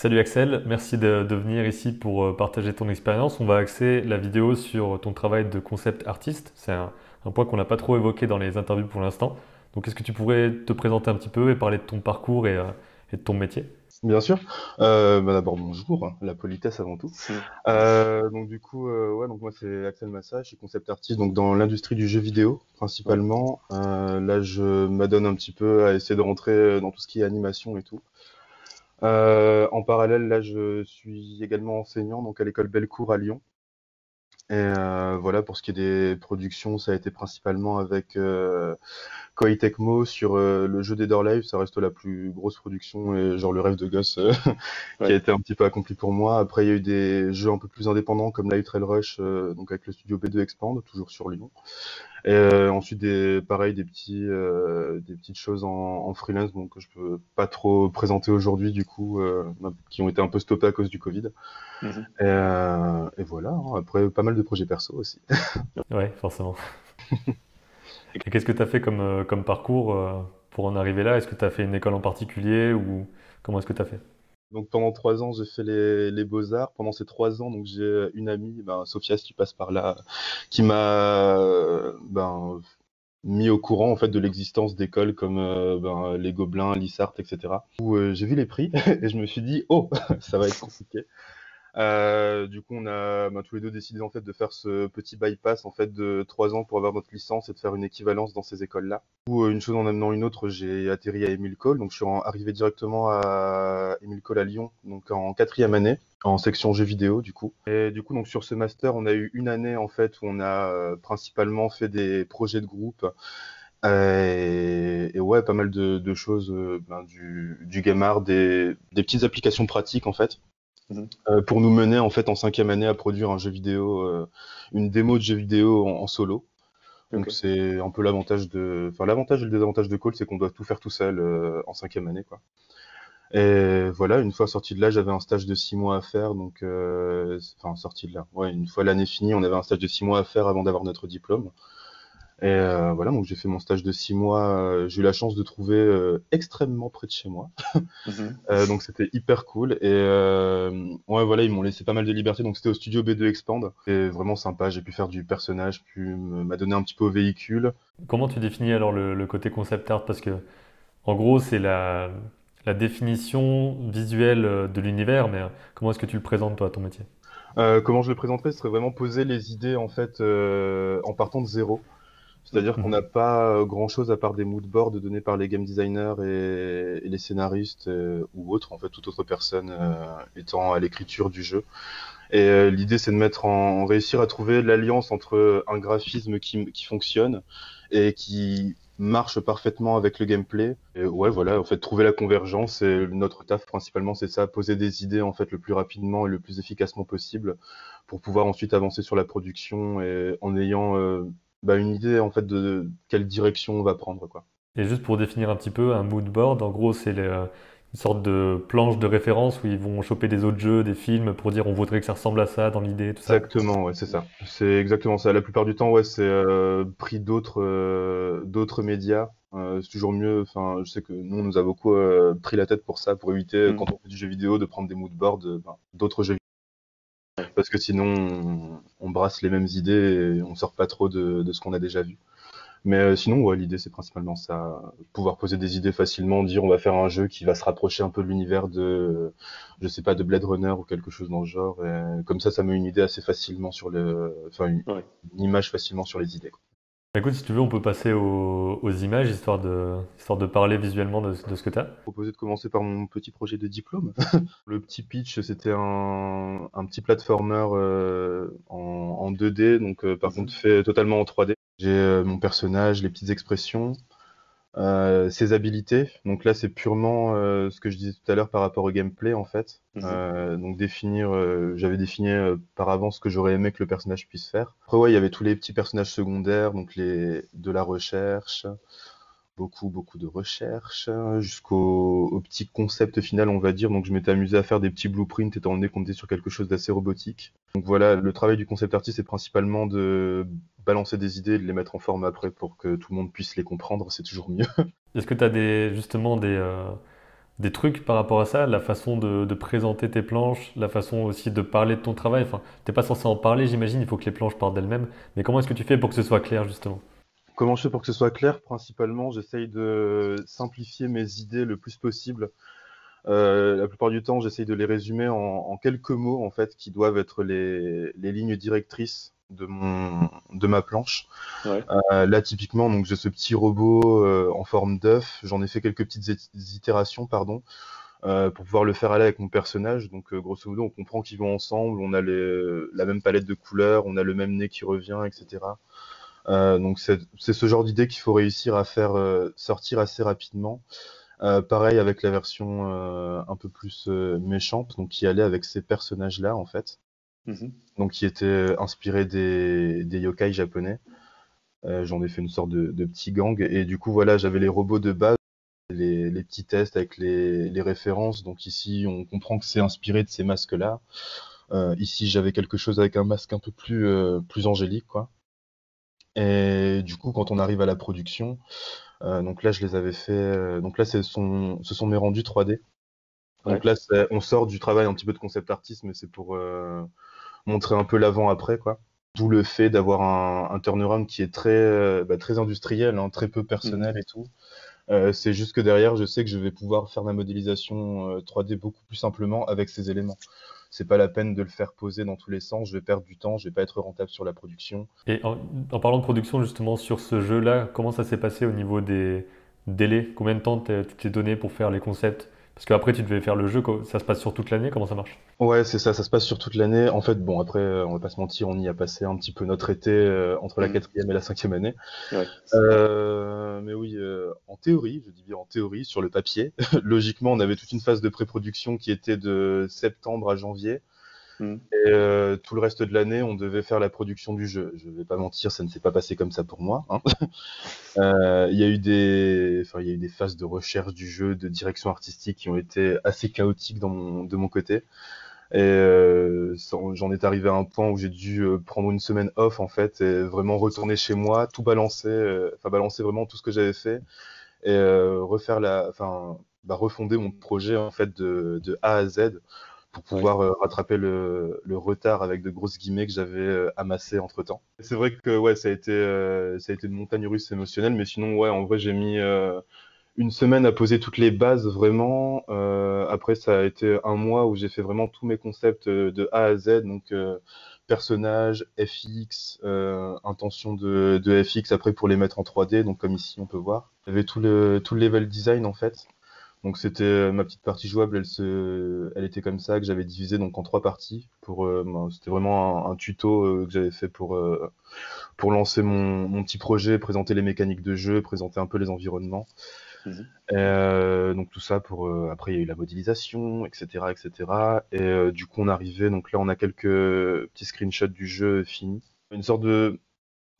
Salut Axel, merci de, de venir ici pour euh, partager ton expérience. On va axer la vidéo sur ton travail de concept artiste. C'est un, un point qu'on n'a pas trop évoqué dans les interviews pour l'instant. Donc est-ce que tu pourrais te présenter un petit peu et parler de ton parcours et, euh, et de ton métier? Bien sûr. Euh, bah d'abord bonjour, hein, la politesse avant tout. Euh, donc du coup, euh, ouais, donc moi c'est Axel Massa, je suis concept artiste donc dans l'industrie du jeu vidéo principalement. Euh, là, je m'adonne un petit peu à essayer de rentrer dans tout ce qui est animation et tout. Euh, en parallèle, là, je suis également enseignant donc à l'école Bellecour à Lyon. Et euh, voilà, pour ce qui est des productions, ça a été principalement avec euh, Koei Tecmo sur euh, le jeu Dead or Alive. Ça reste la plus grosse production et genre le rêve de gosse euh, qui a été un petit peu accompli pour moi. Après, il y a eu des jeux un peu plus indépendants comme Light Rail Rush, euh, donc avec le studio B2 Expand, toujours sur Lyon. Et euh, ensuite, des, pareil, des petits, euh, des petites choses en, en freelance, donc que je peux pas trop présenter aujourd'hui, du coup, euh, qui ont été un peu stoppées à cause du Covid. Mhm. Et, euh, et voilà, hein. Après, pas mal de projets perso aussi. Ouais, forcément. Et qu'est-ce que tu as fait comme, euh, parcours euh, pour en arriver là? Est-ce que tu as fait une école en particulier ou comment est-ce que tu as fait? Donc pendant trois ans, j'ai fait les, beaux-arts. Pendant ces trois ans, donc j'ai une amie, ben, Sophia, si tu passes par là, qui m'a euh, ben, mis au courant en fait de l'existence d'écoles comme euh, ben, les Gobelins, l'ISART, etc. Où euh, j'ai vu les prix et je me suis dit, oh, ça va être compliqué. Euh, du coup, on a ben, tous les deux décidé en fait de faire ce petit bypass en fait de trois ans pour avoir notre licence et de faire une équivalence dans ces écoles-là. Ou une chose en amenant une autre, j'ai atterri à Émile Cole, donc je suis arrivé directement à Émile Cole à Lyon, donc en quatrième année, en section jeux vidéo du coup. Et du coup, donc sur ce master, on a eu une année en fait où on a euh, principalement fait des projets de groupe. Euh, et, et ouais, pas mal de, de choses, euh, ben, du, du game art, des, des petites applications pratiques en fait Mhm. euh, pour nous mener en fait en cinquième année à produire un jeu vidéo, euh, une démo de jeu vidéo en, en solo. Donc c'est un peu l'avantage de, enfin l'avantage et le désavantage de Call, c'est qu'on doit tout faire tout seul euh, en cinquième année quoi. Et voilà, une fois sorti de là, j'avais un stage de six mois à faire, donc enfin sorti de là. Ouais, une fois l'année finie, on avait un stage de six mois à faire avant d'avoir notre diplôme. Et euh, voilà, donc j'ai fait mon stage de six mois. euh, j'ai eu la chance de trouver euh, extrêmement près de chez moi. Mhm. Euh, donc c'était hyper cool. Et euh, ouais, voilà, ils m'ont laissé pas mal de liberté. Donc c'était au studio B2 Expand. C'est vraiment sympa. J'ai pu faire du personnage, pu me- m'adonner un petit peu au véhicule. Comment tu définis alors le, le côté concept art? Parce que en gros, c'est la, la définition visuelle de l'univers, mais comment est-ce que tu le présentes toi, ton métier? Euh, comment je le présenterais, ce serait vraiment poser les idées en fait euh, en partant de zéro. C'est-à-dire qu'on Mhm. n'a pas euh, grand-chose à part des moodboards donnés par les game designers et, et les scénaristes euh, ou autres, en fait, toute autre personne euh, étant à l'écriture du jeu. Et euh, l'idée, c'est de mettre en, réussir à trouver l'alliance entre un graphisme qui, qui fonctionne et qui marche parfaitement avec le gameplay. Et ouais, voilà, en fait, trouver la convergence. Et notre taf, principalement, c'est ça, poser des idées, en fait, le plus rapidement et le plus efficacement possible pour pouvoir ensuite avancer sur la production et en ayant bah, une idée, en fait, de quelle direction on va prendre, quoi. Et juste pour définir un petit peu, un mood board, en gros, c'est euh, une sorte de planche de référence où ils vont choper des autres jeux, des films, pour dire on voudrait que ça ressemble à ça dans l'idée, tout ça. Exactement, ouais, c'est ça. C'est exactement ça. La plupart du temps, ouais, c'est euh, pris d'autres euh, d'autres médias. Euh, c'est toujours mieux. Enfin, je sais que nous, on nous a beaucoup pris la tête pour ça, pour éviter, Mm. quand on fait du jeu vidéo, de prendre des moodboards euh, ben, d'autres jeux vidéo. Parce que sinon, on, on brasse les mêmes idées et on sort pas trop de, de ce qu'on a déjà vu. Mais euh, sinon, ouais, l'idée, c'est principalement ça. Pouvoir poser des idées facilement, dire on va faire un jeu qui va se rapprocher un peu de l'univers de, je sais pas, de Blade Runner ou quelque chose dans le genre. Et comme ça, ça met une idée assez facilement sur le, enfin, une, Ouais. une image facilement sur les idées. quoi. Écoute, si tu veux, on peut passer aux, aux images, histoire de, histoire de parler visuellement de, de ce que tu as. proposé de commencer par mon petit projet de diplôme. Le petit pitch, c'était un, un petit platformer euh, en, en 2D, donc euh, par Mhm. contre fait totalement en 3D. J'ai euh, mon personnage, les petites expressions, euh, ses habilités. Donc là, c'est purement euh, ce que je disais tout à l'heure par rapport au gameplay en fait. Mhm. Euh, donc définir, euh, j'avais défini euh, par avance ce que j'aurais aimé que le personnage puisse faire. Après ouais, il y avait tous les petits personnages secondaires, donc les de la recherche, beaucoup, beaucoup de recherches, hein, jusqu'au au petit concept final, on va dire. Donc, je m'étais amusé à faire des petits blueprints étant donné qu'on était sur quelque chose d'assez robotique. Donc, voilà, le travail du concept artiste, c'est principalement de balancer des idées et de les mettre en forme après pour que tout le monde puisse les comprendre. C'est toujours mieux. Est-ce que tu as des, justement des, euh, des trucs par rapport à ça, la façon de, présenter tes planches, la façon aussi de parler de ton travail? Enfin, t'es pas censé en parler, j'imagine, il faut que les planches parlent d'elles-mêmes. Mais comment est-ce que tu fais pour que ce soit clair, justement? Comment je fais pour que ce soit clair? Principalement, j'essaye de simplifier mes idées le plus possible. Euh, la plupart du temps, j'essaye de les résumer en, quelques mots, en fait, qui doivent être les, lignes directrices de, mon, de ma planche. Euh, là, typiquement, donc j'ai ce petit robot euh, en forme d'œuf. J'en ai fait quelques petites itérations, pardon, pour pouvoir le faire aller avec mon personnage. Donc, grosso modo, on comprend qu'ils vont ensemble. On a la même palette de couleurs, on a le même nez qui revient, etc. Euh, donc c'est ce genre d'idée qu'il faut réussir à faire euh, sortir assez rapidement. Euh, pareil avec la version un peu plus méchante, donc qui allait avec ces personnages-là en fait, mhm. donc qui était inspiré des, des yokai japonais. J'en ai fait une sorte de, de, petit gang et du coup voilà j'avais les robots de base, les, les petits tests avec les, les, références. Donc ici on comprend que c'est inspiré de ces masques-là. ici j'avais quelque chose avec un masque un peu plus plus angélique quoi. Et du coup, quand on arrive à la production, euh, donc là, je les avais fait. Euh, donc là, ce sont, ce sont mes rendus 3D. Donc là, on sort du travail un petit peu de concept artiste, mais c'est pour euh, montrer un peu l'avant-après, quoi. D'où le fait d'avoir un, un, turnaround qui est très, bah, très industriel, hein, très peu personnel mmh. et tout. C'est juste que derrière, je sais que je vais pouvoir faire ma modélisation 3D beaucoup plus simplement avec ces éléments. C'est pas la peine de le faire poser dans tous les sens. Je vais perdre du temps, je vais pas être rentable sur la production. Et en, parlant de production, justement, sur ce jeu-là, comment ça s'est passé au niveau des délais? Combien de temps tu t'es donné pour faire les concepts? Parce qu'après, tu devais faire le jeu, ça se passe sur toute l'année, comment ça marche? Ouais, c'est ça, ça se passe sur toute l'année. En fait, bon, après, euh, on va pas se mentir, on y a passé un petit peu notre été euh, entre la mm. quatrième et la cinquième année. Euh, mais oui, en théorie, je dis bien en théorie, sur le papier, logiquement, on avait toute une phase de pré-production qui était de septembre à janvier. Mm. Et euh, tout le reste de l'année, on devait faire la production du jeu. Je vais pas mentir, ça ne s'est pas passé comme ça pour moi. Hein. euh, il y a eu des, enfin, il y a eu des phases de recherche du jeu, de direction artistique qui ont été assez chaotiques dans mon, de mon côté. Et euh, j'en étais arrivé à un point où j'ai dû euh, prendre une semaine off en fait et vraiment retourner chez moi, tout balancer, euh, enfin balancer vraiment tout ce que j'avais fait et refaire la, enfin bah, refonder mon projet en fait de, de A à Z pour pouvoir euh, rattraper le, le, retard avec de grosses guillemets que j'avais euh, amassé entre temps. C'est vrai que ouais, ça a été euh, ça a été une montagne russe émotionnelle, mais sinon ouais, en vrai j'ai mis une semaine à poser toutes les bases vraiment. après ça a été un mois où j'ai fait vraiment tous mes concepts de A à Z, donc personnage, FX, intention de, de, FX après pour les mettre en 3D, donc comme ici on peut voir. Avait tout le, tout le level design en fait. Donc c'était euh, ma petite partie jouable, elle se, elle était comme ça que j'avais divisé donc en trois parties. Pour, euh, c'était vraiment un, tuto euh, que j'avais fait pour pour lancer mon, mon, petit projet, présenter les mécaniques de jeu, présenter un peu les environnements. Mhm. donc tout ça pour après il y a eu la modélisation, etc., etc. Et du coup on arrivait donc là on a quelques petits screenshots du jeu fini, une sorte de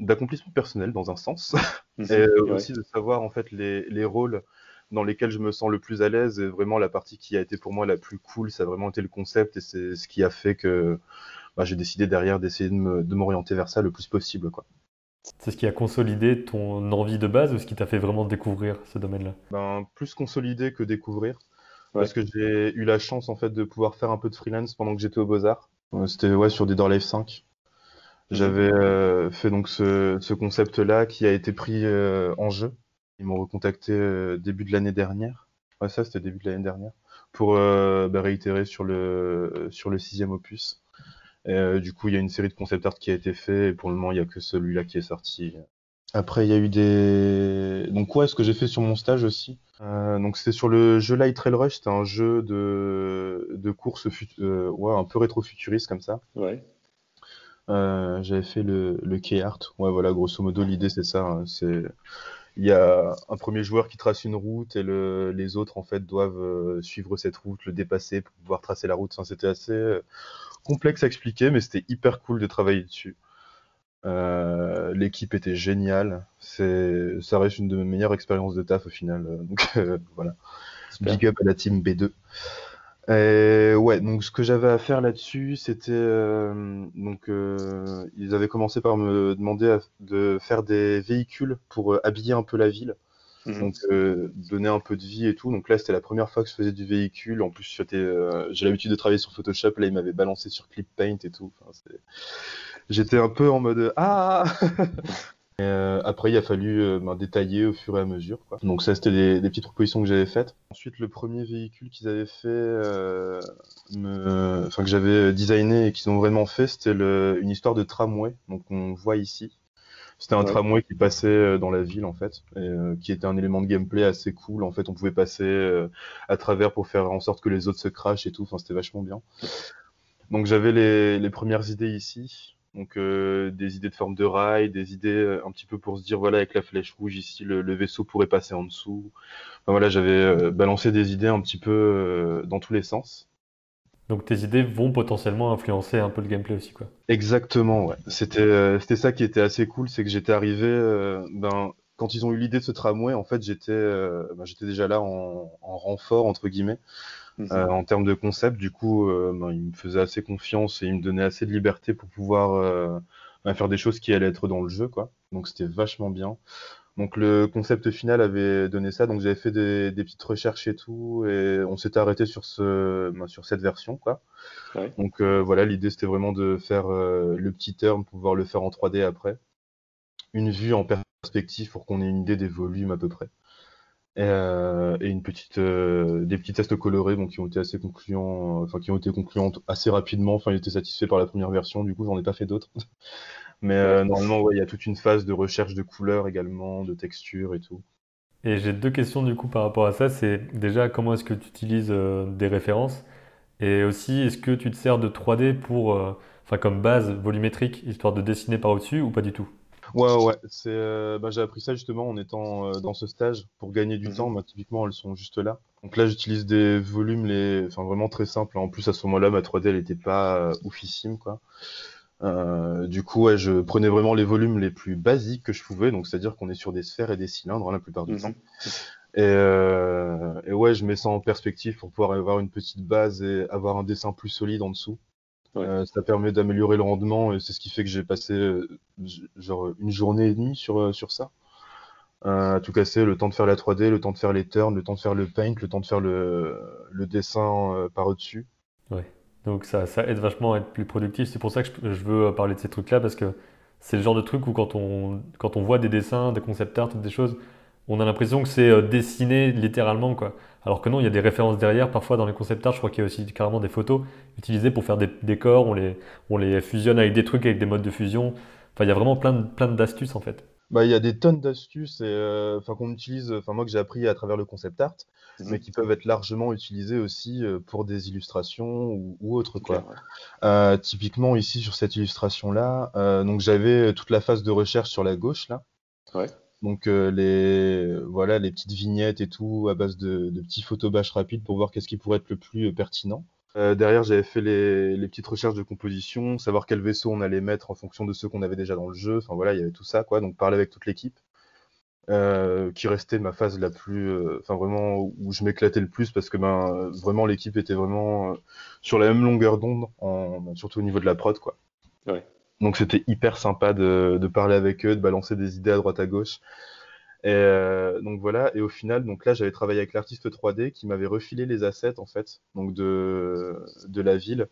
d'accomplissement personnel dans un sens, mhm. et aussi de savoir en fait les, les rôles dans lesquels je me sens le plus à l'aise et vraiment la partie qui a été pour moi la plus cool, ça a vraiment été le concept et c'est ce qui a fait que bah, j'ai décidé derrière d'essayer de m'orienter vers ça le plus possible. quoi. C'est ce qui a consolidé ton envie de base ou ce qui t'a fait vraiment découvrir ce domaine-là ben, Plus consolidé que découvrir. Parce que j'ai eu la chance en fait de pouvoir faire un peu de freelance pendant que j'étais au Beaux-Arts. Euh, c'était ouais, sur Dead or Life 5. J'avais euh, fait donc ce, ce concept-là qui a été pris euh, en jeu ils m'ont recontacté euh, début de l'année dernière. Ouais, ça, c'était début de l'année dernière. Pour euh, bah, réitérer sur le, sur le sixième opus. Et, euh, du coup, il y a une série de concept art qui a été fait. Et pour le moment, il n'y a que celui-là qui est sorti. Après, il y a eu des. Donc, ouais, ce que j'ai fait sur mon stage aussi. Euh, donc, c'était sur le jeu Light Trail Rush. C'était un jeu de, de course euh, ouais, un peu rétro-futuriste comme ça. Ouais. Euh, j'avais fait le, le key art. Ouais, voilà, grosso modo, l'idée c'est ça. Hein. C'est il y a un premier joueur qui trace une route et le, les autres en fait doivent suivre cette route, le dépasser pour pouvoir tracer la route. Enfin, c'était assez euh, complexe à expliquer, mais c'était hyper cool de travailler dessus. Euh, l'équipe était géniale. C'est, ça reste une de mes meilleures expériences de taf au final. Donc voilà. Big up à la team B2. Et ouais, donc ce que j'avais à faire là-dessus, c'était euh, donc euh, ils avaient commencé par me demander de faire des véhicules pour euh, habiller un peu la ville. Mhm. Donc donner un peu de vie et tout. Donc là, c'était la première fois que je faisais du véhicule. En plus, j'ai l'habitude de travailler sur Photoshop. Là, il m'avait balancé sur Clip Paint et tout. J'étais un peu en mode ah. Euh, après, il a fallu euh, ben, détailler au fur et à mesure. Quoi. Donc ça, c'était des, petites propositions que j'avais faites. Ensuite, le premier véhicule qu'ils avaient fait, euh, me... enfin que j'avais designé et qu'ils ont vraiment fait, c'était une histoire de tramway. Donc on voit ici. C'était un tramway qui passait dans la ville en fait, et, qui était un élément de gameplay assez cool. En fait, on pouvait passer à travers pour faire en sorte que les autres se crachent et tout. Enfin, c'était vachement bien. Donc j'avais les, les premières idées ici. Donc euh, des idées de forme de rail, des idées euh, un petit peu pour se dire voilà avec la flèche rouge ici le, vaisseau pourrait passer en dessous. voilà j'avais euh, balancé des idées un petit peu dans tous les sens. Donc tes idées vont potentiellement influencer un peu le gameplay aussi quoi. Exactement ouais. C'était c'était ça qui était assez cool c'est que j'étais arrivé ben quand ils ont eu l'idée de ce tramway en fait j'étais ben, j'étais déjà là en, en renfort entre guillemets. Mhm. Euh, en termes de concept. Du coup, euh, ben, il me faisait assez confiance et il me donnait assez de liberté pour pouvoir euh, ben, faire des choses qui allaient être dans le jeu, quoi. Donc c'était vachement bien. Donc le concept final avait donné ça, donc j'avais fait des, petites recherches et tout, et on s'était arrêté sur ce, ben, sur cette version, quoi. Donc voilà, l'idée c'était vraiment de faire le petit terme, pouvoir le faire en 3D après, une vue en perspective pour qu'on ait une idée des volumes à peu près. Euh, et une petite, euh, des petits tests colorés donc, qui ont été assez concluants, enfin qui ont été concluants assez rapidement. Enfin, il était satisfait par la première version, du coup, j'en ai pas fait d'autres. Mais euh, normalement, il y a toute une phase de recherche de couleurs également, de textures et tout. Et j'ai deux questions du coup par rapport à ça. C'est déjà comment est-ce que tu utilises des références? Et aussi est-ce que tu te sers de 3D pour, enfin comme base volumétrique histoire de dessiner par au-dessus ou pas du tout? Ouais, ouais, c'est, euh, bah, j'ai appris ça justement en étant euh, dans ce stage pour gagner du mhm. temps. Bah, typiquement, elles sont juste là. Donc là, j'utilise des volumes, les, enfin vraiment très simples. En plus, à ce moment-là, ma 3D, elle était pas euh, oufissime, quoi. Du coup, ouais, je prenais vraiment les volumes les plus basiques que je pouvais. Donc, c'est-à-dire qu'on est sur des sphères et des cylindres hein, la plupart du mhm. temps. Et, et ouais, je mets ça en perspective pour pouvoir avoir une petite base et avoir un dessin plus solide en dessous. Euh, ça permet d'améliorer le rendement et c'est ce qui fait que j'ai passé euh, genre une journée et demie sur, euh, sur ça. à tout casser, le temps de faire la 3D, le temps de faire les turns, le temps de faire le paint, le temps de faire le, le dessin par au-dessus. Ouais. Donc ça, aide vachement à être plus productif. C'est pour ça que je, veux parler de ces trucs-là parce que c'est le genre de truc où quand on, quand on voit des dessins, des concept art, des choses, on a l'impression que c'est dessiné littéralement quoi. Alors que non, il y a des références derrière. Parfois, dans les concept art, je crois qu'il y a aussi carrément des photos utilisées pour faire des décors. On les, on les fusionne avec des trucs, avec des modes de fusion. Enfin, il y a vraiment plein, plein d'astuces en fait. Bah, il y a des tonnes d'astuces euh, enfin qu'on utilise, enfin moi que j'ai appris à travers le concept art, mhm. mais qui peuvent être largement utilisées aussi euh, pour des illustrations ou, autres quoi. Euh, typiquement ici sur cette illustration là, donc j'avais toute la phase de recherche sur la gauche là. Ouais. Donc euh, les voilà les petites vignettes et tout à base de, de petits photobâches rapides pour voir qu'est-ce qui pourrait être le plus euh, pertinent. Euh, derrière, j'avais fait les, les, petites recherches de composition, savoir quel vaisseau on allait mettre en fonction de ceux qu'on avait déjà dans le jeu. Enfin voilà, il y avait tout ça quoi. Donc parler avec toute l'équipe, euh, qui restait ma phase la plus, enfin vraiment où je m'éclatais le plus parce que ben vraiment l'équipe était vraiment sur la même longueur d'onde, surtout au niveau de la prod quoi. Ouais. Donc c'était hyper sympa de, de, parler avec eux, de balancer des idées à droite à gauche. Et euh, donc voilà, et au final, donc là j'avais travaillé avec l'artiste 3D qui m'avait refilé les assets en fait, donc de, la ville,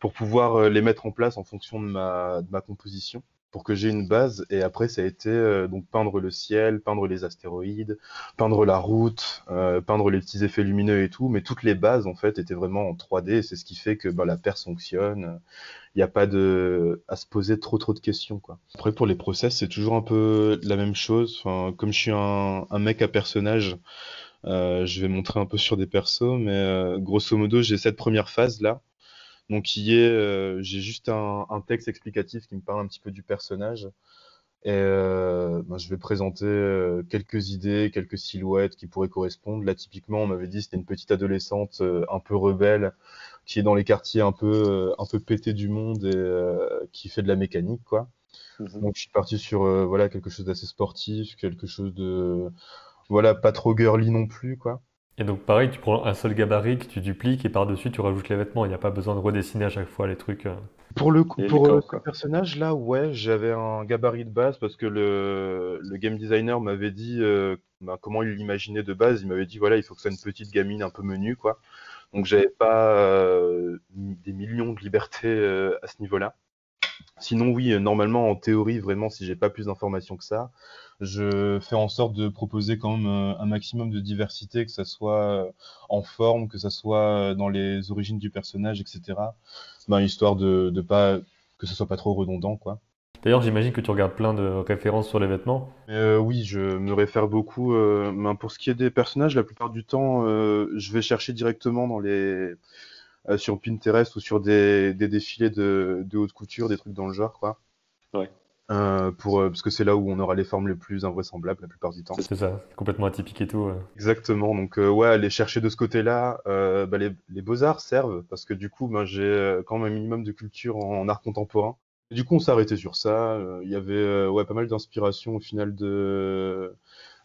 pour pouvoir euh, les mettre en place en fonction de ma composition pour que j'ai une base. Et après, ça a été euh, donc peindre le ciel, peindre les astéroïdes, peindre la route, euh, peindre les petits effets lumineux et tout. Mais toutes les bases, en fait, étaient vraiment en 3D. C'est ce qui fait que bah, la perce fonctionne. Il n'y a pas de à se poser trop trop de questions. Quoi. Après, pour les process, c'est toujours un peu la même chose. Enfin, comme je suis un, un mec à personnage, euh, je vais montrer un peu sur des persos. Mais grosso modo, j'ai cette première phase là donc, qui est, euh, j'ai juste un, texte explicatif qui me parle un petit peu du personnage. Et euh, ben, je vais présenter euh, quelques idées, quelques silhouettes qui pourraient correspondre. Là, typiquement, on m'avait dit c'était une petite adolescente un peu rebelle qui est dans les quartiers un peu un peu pété du monde et qui fait de la mécanique, quoi. Mhm. Donc, je suis parti sur voilà quelque chose d'assez sportif, quelque chose de voilà pas trop girly non plus, quoi. Et donc pareil, tu prends un seul gabarit que tu dupliques et par-dessus tu rajoutes les vêtements. Il n'y a pas besoin de redessiner à chaque fois les trucs. euh. Pour le coup, Et les pour euh, corps, ce quoi. personnage-là, ouais, j'avais un gabarit de base parce que le, le game designer m'avait dit euh, ben, comment il l'imaginait de base. Il m'avait dit voilà, il faut que ce soit une petite gamine un peu menue, quoi. Donc j'avais pas euh, des millions de libertés euh, à ce niveau-là. Sinon, oui, euh, normalement, en théorie, vraiment, si j'ai pas plus d'informations que ça, je fais en sorte de proposer quand même euh, un maximum de diversité, que ça soit euh, en forme, que ça soit dans les origines du personnage, etc. Ben, histoire de, de pas que ce soit pas trop redondant, quoi. D'ailleurs, j'imagine que tu regardes plein de références sur les vêtements. Euh, oui, je me réfère beaucoup. euh, ben, pour ce qui est des personnages, la plupart du temps, euh, je vais chercher directement dans les euh, sur Pinterest ou sur des, des défilés de, de haute couture, des trucs dans le genre, quoi. Ouais. Euh, pour, euh, parce que c'est là où on aura les formes les plus invraisemblables la plupart du temps. C'est ça, complètement atypique et tout. Exactement. Donc euh, ouais, aller chercher de ce côté-là, bah, les, les beaux-arts servent parce que du coup, ben, j'ai quand même un minimum de culture en, art contemporain. Et du coup, on s'est arrêté sur ça. Il y avait ouais, pas mal d'inspiration au final de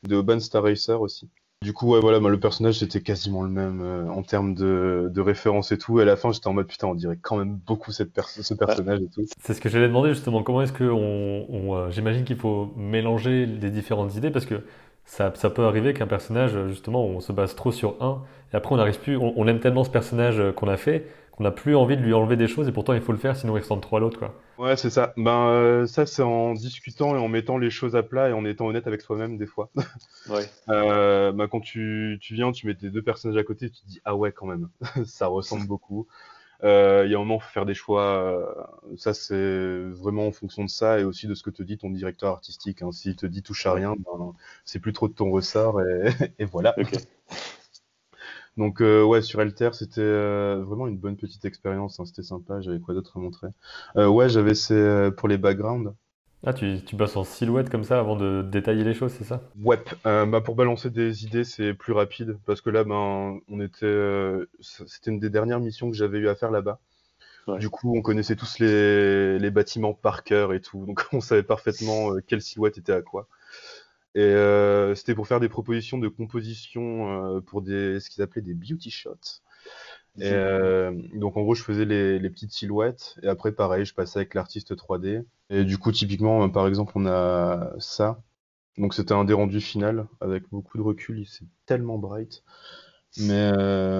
de Urban Star Racer aussi. Du coup, ouais, voilà, le personnage c'était quasiment le même euh, en termes de, référence et tout. Et à la fin, j'étais en mode putain, on dirait quand même beaucoup ce personnage et tout. C'est ce que j'allais demander justement. Comment est-ce que on, on, euh, j'imagine qu'il faut mélanger les différentes idées parce que ça, peut arriver qu'un personnage, justement, on se base trop sur un et après on n'arrive plus. On, aime tellement ce personnage qu'on a fait qu'on n'a plus envie de lui enlever des choses et pourtant il faut le faire sinon il ressemble trop à l'autre quoi. Ouais, c'est ça. Ben euh, ça, c'est en discutant et en mettant les choses à plat et en étant honnête avec soi-même des fois. Ouais. Euh, bah, quand tu, tu viens, tu mets tes deux personnages à côté, tu te dis ah ouais quand même, ça ressemble beaucoup. Euh, Il y a un moment, faut faire des choix. ça, c'est vraiment en fonction de ça et aussi de ce que te dit ton directeur artistique. Hein. S'il te dit touche à rien, ben, c'est plus trop de ton ressort et, et voilà. Ok. Donc euh, ouais, sur Alter, c'était euh, vraiment une bonne petite expérience. hein. C'était sympa. J'avais quoi d'autre à montrer? Euh, ouais, j'avais c'est euh, pour les backgrounds. Ah, tu, tu bosses en silhouette comme ça avant de détailler les choses, c'est ça? Ouais, euh, bah pour balancer des idées, c'est plus rapide parce que là, ben, on était, euh, c'était une des dernières missions que j'avais eu à faire là-bas. Ouais. Du coup, on connaissait tous les, les bâtiments par cœur et tout, donc on savait parfaitement euh, quelle silhouette était à quoi. Et euh, c'était pour faire des propositions de composition euh, pour des, ce qu'ils appelaient des beauty shots. Et euh, donc en gros, je faisais les, les petites silhouettes et après, pareil, je passais avec l'artiste 3D. Et du coup, typiquement, par exemple, on a ça. Donc c'était un des rendus final avec beaucoup de recul, c'est tellement bright. Mais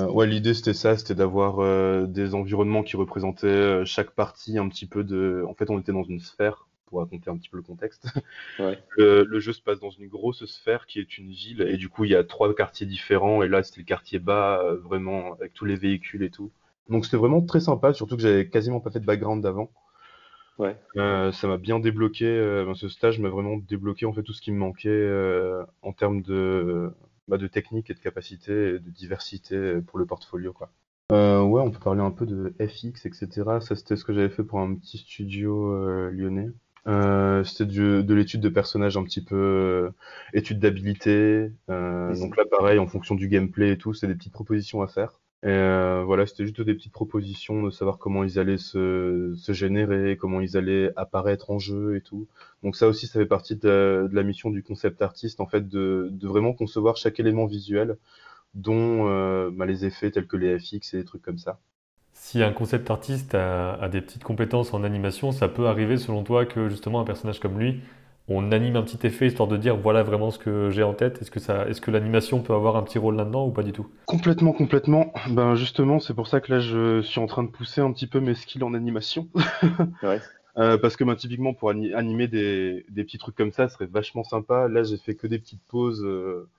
ouais, l'idée c'était ça, c'était d'avoir des environnements qui représentaient chaque partie un petit peu de. En fait, on était dans une sphère pour raconter un petit peu le contexte. Ouais. Le, le jeu se passe dans une grosse sphère qui est une ville et du coup il y a trois quartiers différents et là c'était le quartier bas euh, vraiment avec tous les véhicules et tout. Donc c'était vraiment très sympa, surtout que j'avais quasiment pas fait de background d'avant. Ouais. Euh, ça m'a bien débloqué, euh, ce stage m'a vraiment débloqué en fait tout ce qui me manquait en termes de, bah, de technique et de capacité et de diversité pour le portfolio quoi. Euh, ouais, on peut parler un peu de FX, etc. Ça c'était ce que j'avais fait pour un petit studio euh, lyonnais. Euh, c'était du- de l'étude de personnages un petit peu euh, étude d'habilité. Euh, donc là pareil, en fonction du gameplay et tout, c'est des petites propositions à faire. Et euh, voilà, c'était juste des petites propositions de savoir comment ils allaient se, se générer, comment ils allaient apparaître en jeu et tout. Donc ça aussi, ça fait partie de, de la mission du concept artiste, en fait, de, de vraiment concevoir chaque élément visuel, dont euh, bah, les effets tels que les FX et des trucs comme ça. Si un concept artiste a, a des petites compétences en animation, ça peut arriver selon toi que justement un personnage comme lui, on anime un petit effet histoire de dire voilà vraiment ce que j'ai en tête. Est-ce que ça, est-ce que l'animation peut avoir un petit rôle là-dedans ou pas du tout? Complètement, complètement. Ben justement, c'est pour ça que là, je suis en train de pousser un petit peu mes skills en animation. Ouais. Euh, parce que ben, typiquement, pour ani- animer des, des petits trucs comme ça, ce serait vachement sympa. Là, j'ai fait que des petites pauses. euh,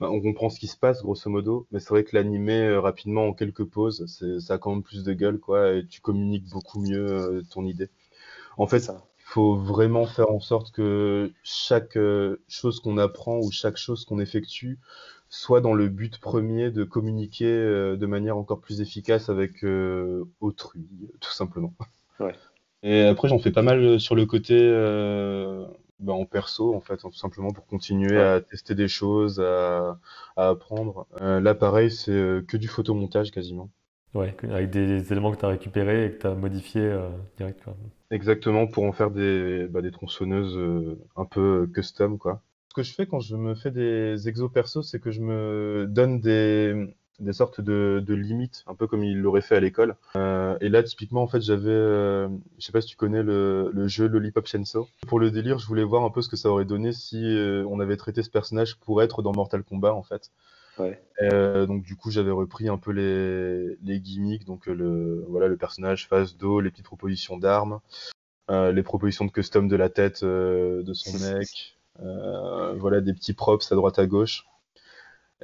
on comprend ce qui se passe, grosso modo. Mais c'est vrai que l'animer euh, rapidement en quelques pauses, ça a quand même plus de gueule, quoi. Et tu communiques beaucoup mieux euh, ton idée. En fait, il faut vraiment faire en sorte que chaque euh, chose qu'on apprend ou chaque chose qu'on effectue soit dans le but premier de communiquer de manière encore plus efficace avec autrui, tout simplement. Ouais. Et après, j'en fais pas mal sur le côté euh, bah, en perso, en fait, hein, tout simplement pour continuer Ouais. à tester des choses, à, à apprendre. Euh, là, pareil, c'est euh, que du photomontage quasiment. Ouais, avec des éléments que tu as récupérés et que tu as modifiés euh, direct, quoi. Exactement, pour en faire des, bah, des tronçonneuses euh, un peu custom, quoi. Ce que je fais quand je me fais des exos perso, c'est que je me donne des, des sortes de, de limites, un peu comme il l'aurait fait à l'école. Euh, et là, typiquement, en fait, j'avais, euh, je sais pas si tu connais le, le jeu Lollipop Chainsaw. Pour le délire, je voulais voir un peu ce que ça aurait donné si euh, on avait traité ce personnage pour être dans Mortal Kombat, en fait. Ouais. Euh, donc du coup, j'avais repris un peu les, les gimmicks, donc le voilà le personnage face dos, les petites propositions d'armes, les propositions de custom de la tête de son mec, voilà des petits props à droite à gauche.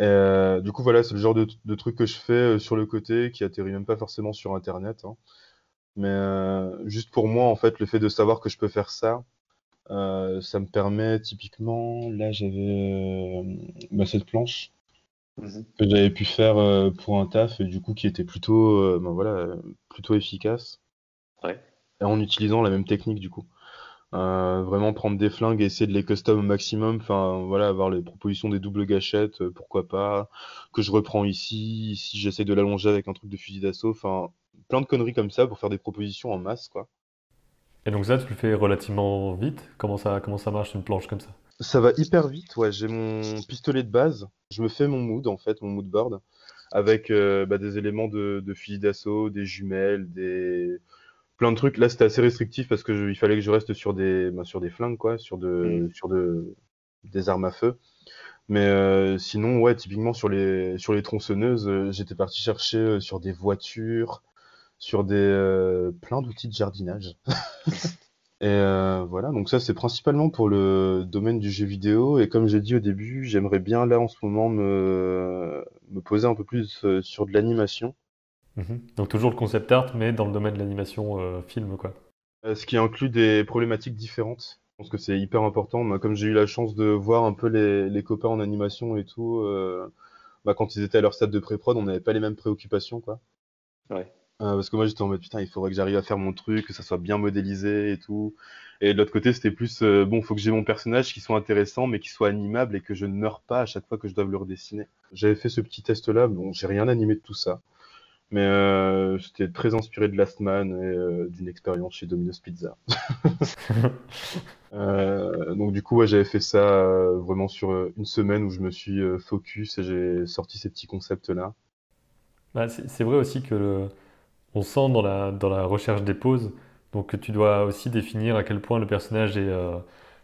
Euh, du coup, voilà, c'est le genre de, de truc que je fais euh, sur le côté, qui atterrit même pas forcément sur Internet, hein. Mais euh, juste pour moi, en fait, le fait de savoir que je peux faire ça, euh, ça me permet typiquement, là j'avais bah, cette planche Mhm. que j'avais pu faire pour un taf et du coup qui était plutôt, ben voilà, plutôt efficace Ouais. et en utilisant la même technique du coup. Euh, vraiment prendre des flingues et essayer de les custom au maximum, enfin voilà, avoir les propositions des doubles gâchettes, euh, pourquoi pas, que je reprends ici, ici j'essaie de l'allonger avec un truc de fusil d'assaut, enfin plein de conneries comme ça pour faire des propositions en masse quoi. Et donc ça, tu le fais relativement vite. Comment ça, comment ça marche une planche comme ça? Ça va hyper vite, ouais, j'ai mon pistolet de base, je me fais mon mood en fait, mon mood board, avec euh, bah, des éléments de, de fusil d'assaut, des jumelles, des plein de trucs. Là, c'était assez restrictif parce que je- il fallait que je reste sur des, bah, sur des flingues, quoi, sur de, sur de, des armes à feu. Mais euh, sinon, ouais, typiquement sur les, sur les tronçonneuses, euh, j'étais parti chercher euh, sur des voitures, sur des, plein d'outils de jardinage. Et voilà, donc ça c'est principalement pour le domaine du jeu vidéo. Et comme j'ai dit au début, j'aimerais bien là en ce moment me, me poser un peu plus sur de l'animation. Mhm. Donc toujours le concept art, mais dans le domaine de l'animation euh, film, quoi. Euh, ce qui inclut des problématiques différentes. Je pense que c'est hyper important. Moi, comme j'ai eu la chance de voir un peu les, les copains en animation et tout, euh, bah, quand ils étaient à leur stade de pré-prod, on n'avait pas les mêmes préoccupations, quoi. Ouais. Euh, parce que moi j'étais en mode putain, il faudrait que j'arrive à faire mon truc, que ça soit bien modélisé et tout. Et de l'autre côté, c'était plus euh, bon, faut que j'ai mon personnage qui soit intéressant, mais qui soit animable et que je ne meure pas à chaque fois que je dois le redessiner. J'avais fait ce petit test-là, bon, j'ai rien animé de tout ça. Mais euh, j'étais très inspiré de Last Man et euh, d'une expérience chez Domino's Pizza. Euh, donc du coup, ouais, j'avais fait ça vraiment sur une semaine où je me suis focus et j'ai sorti ces petits concepts-là. Bah, c'est vrai aussi que le- on sent dans la, dans la recherche des poses, donc que tu dois aussi définir à quel point le personnage est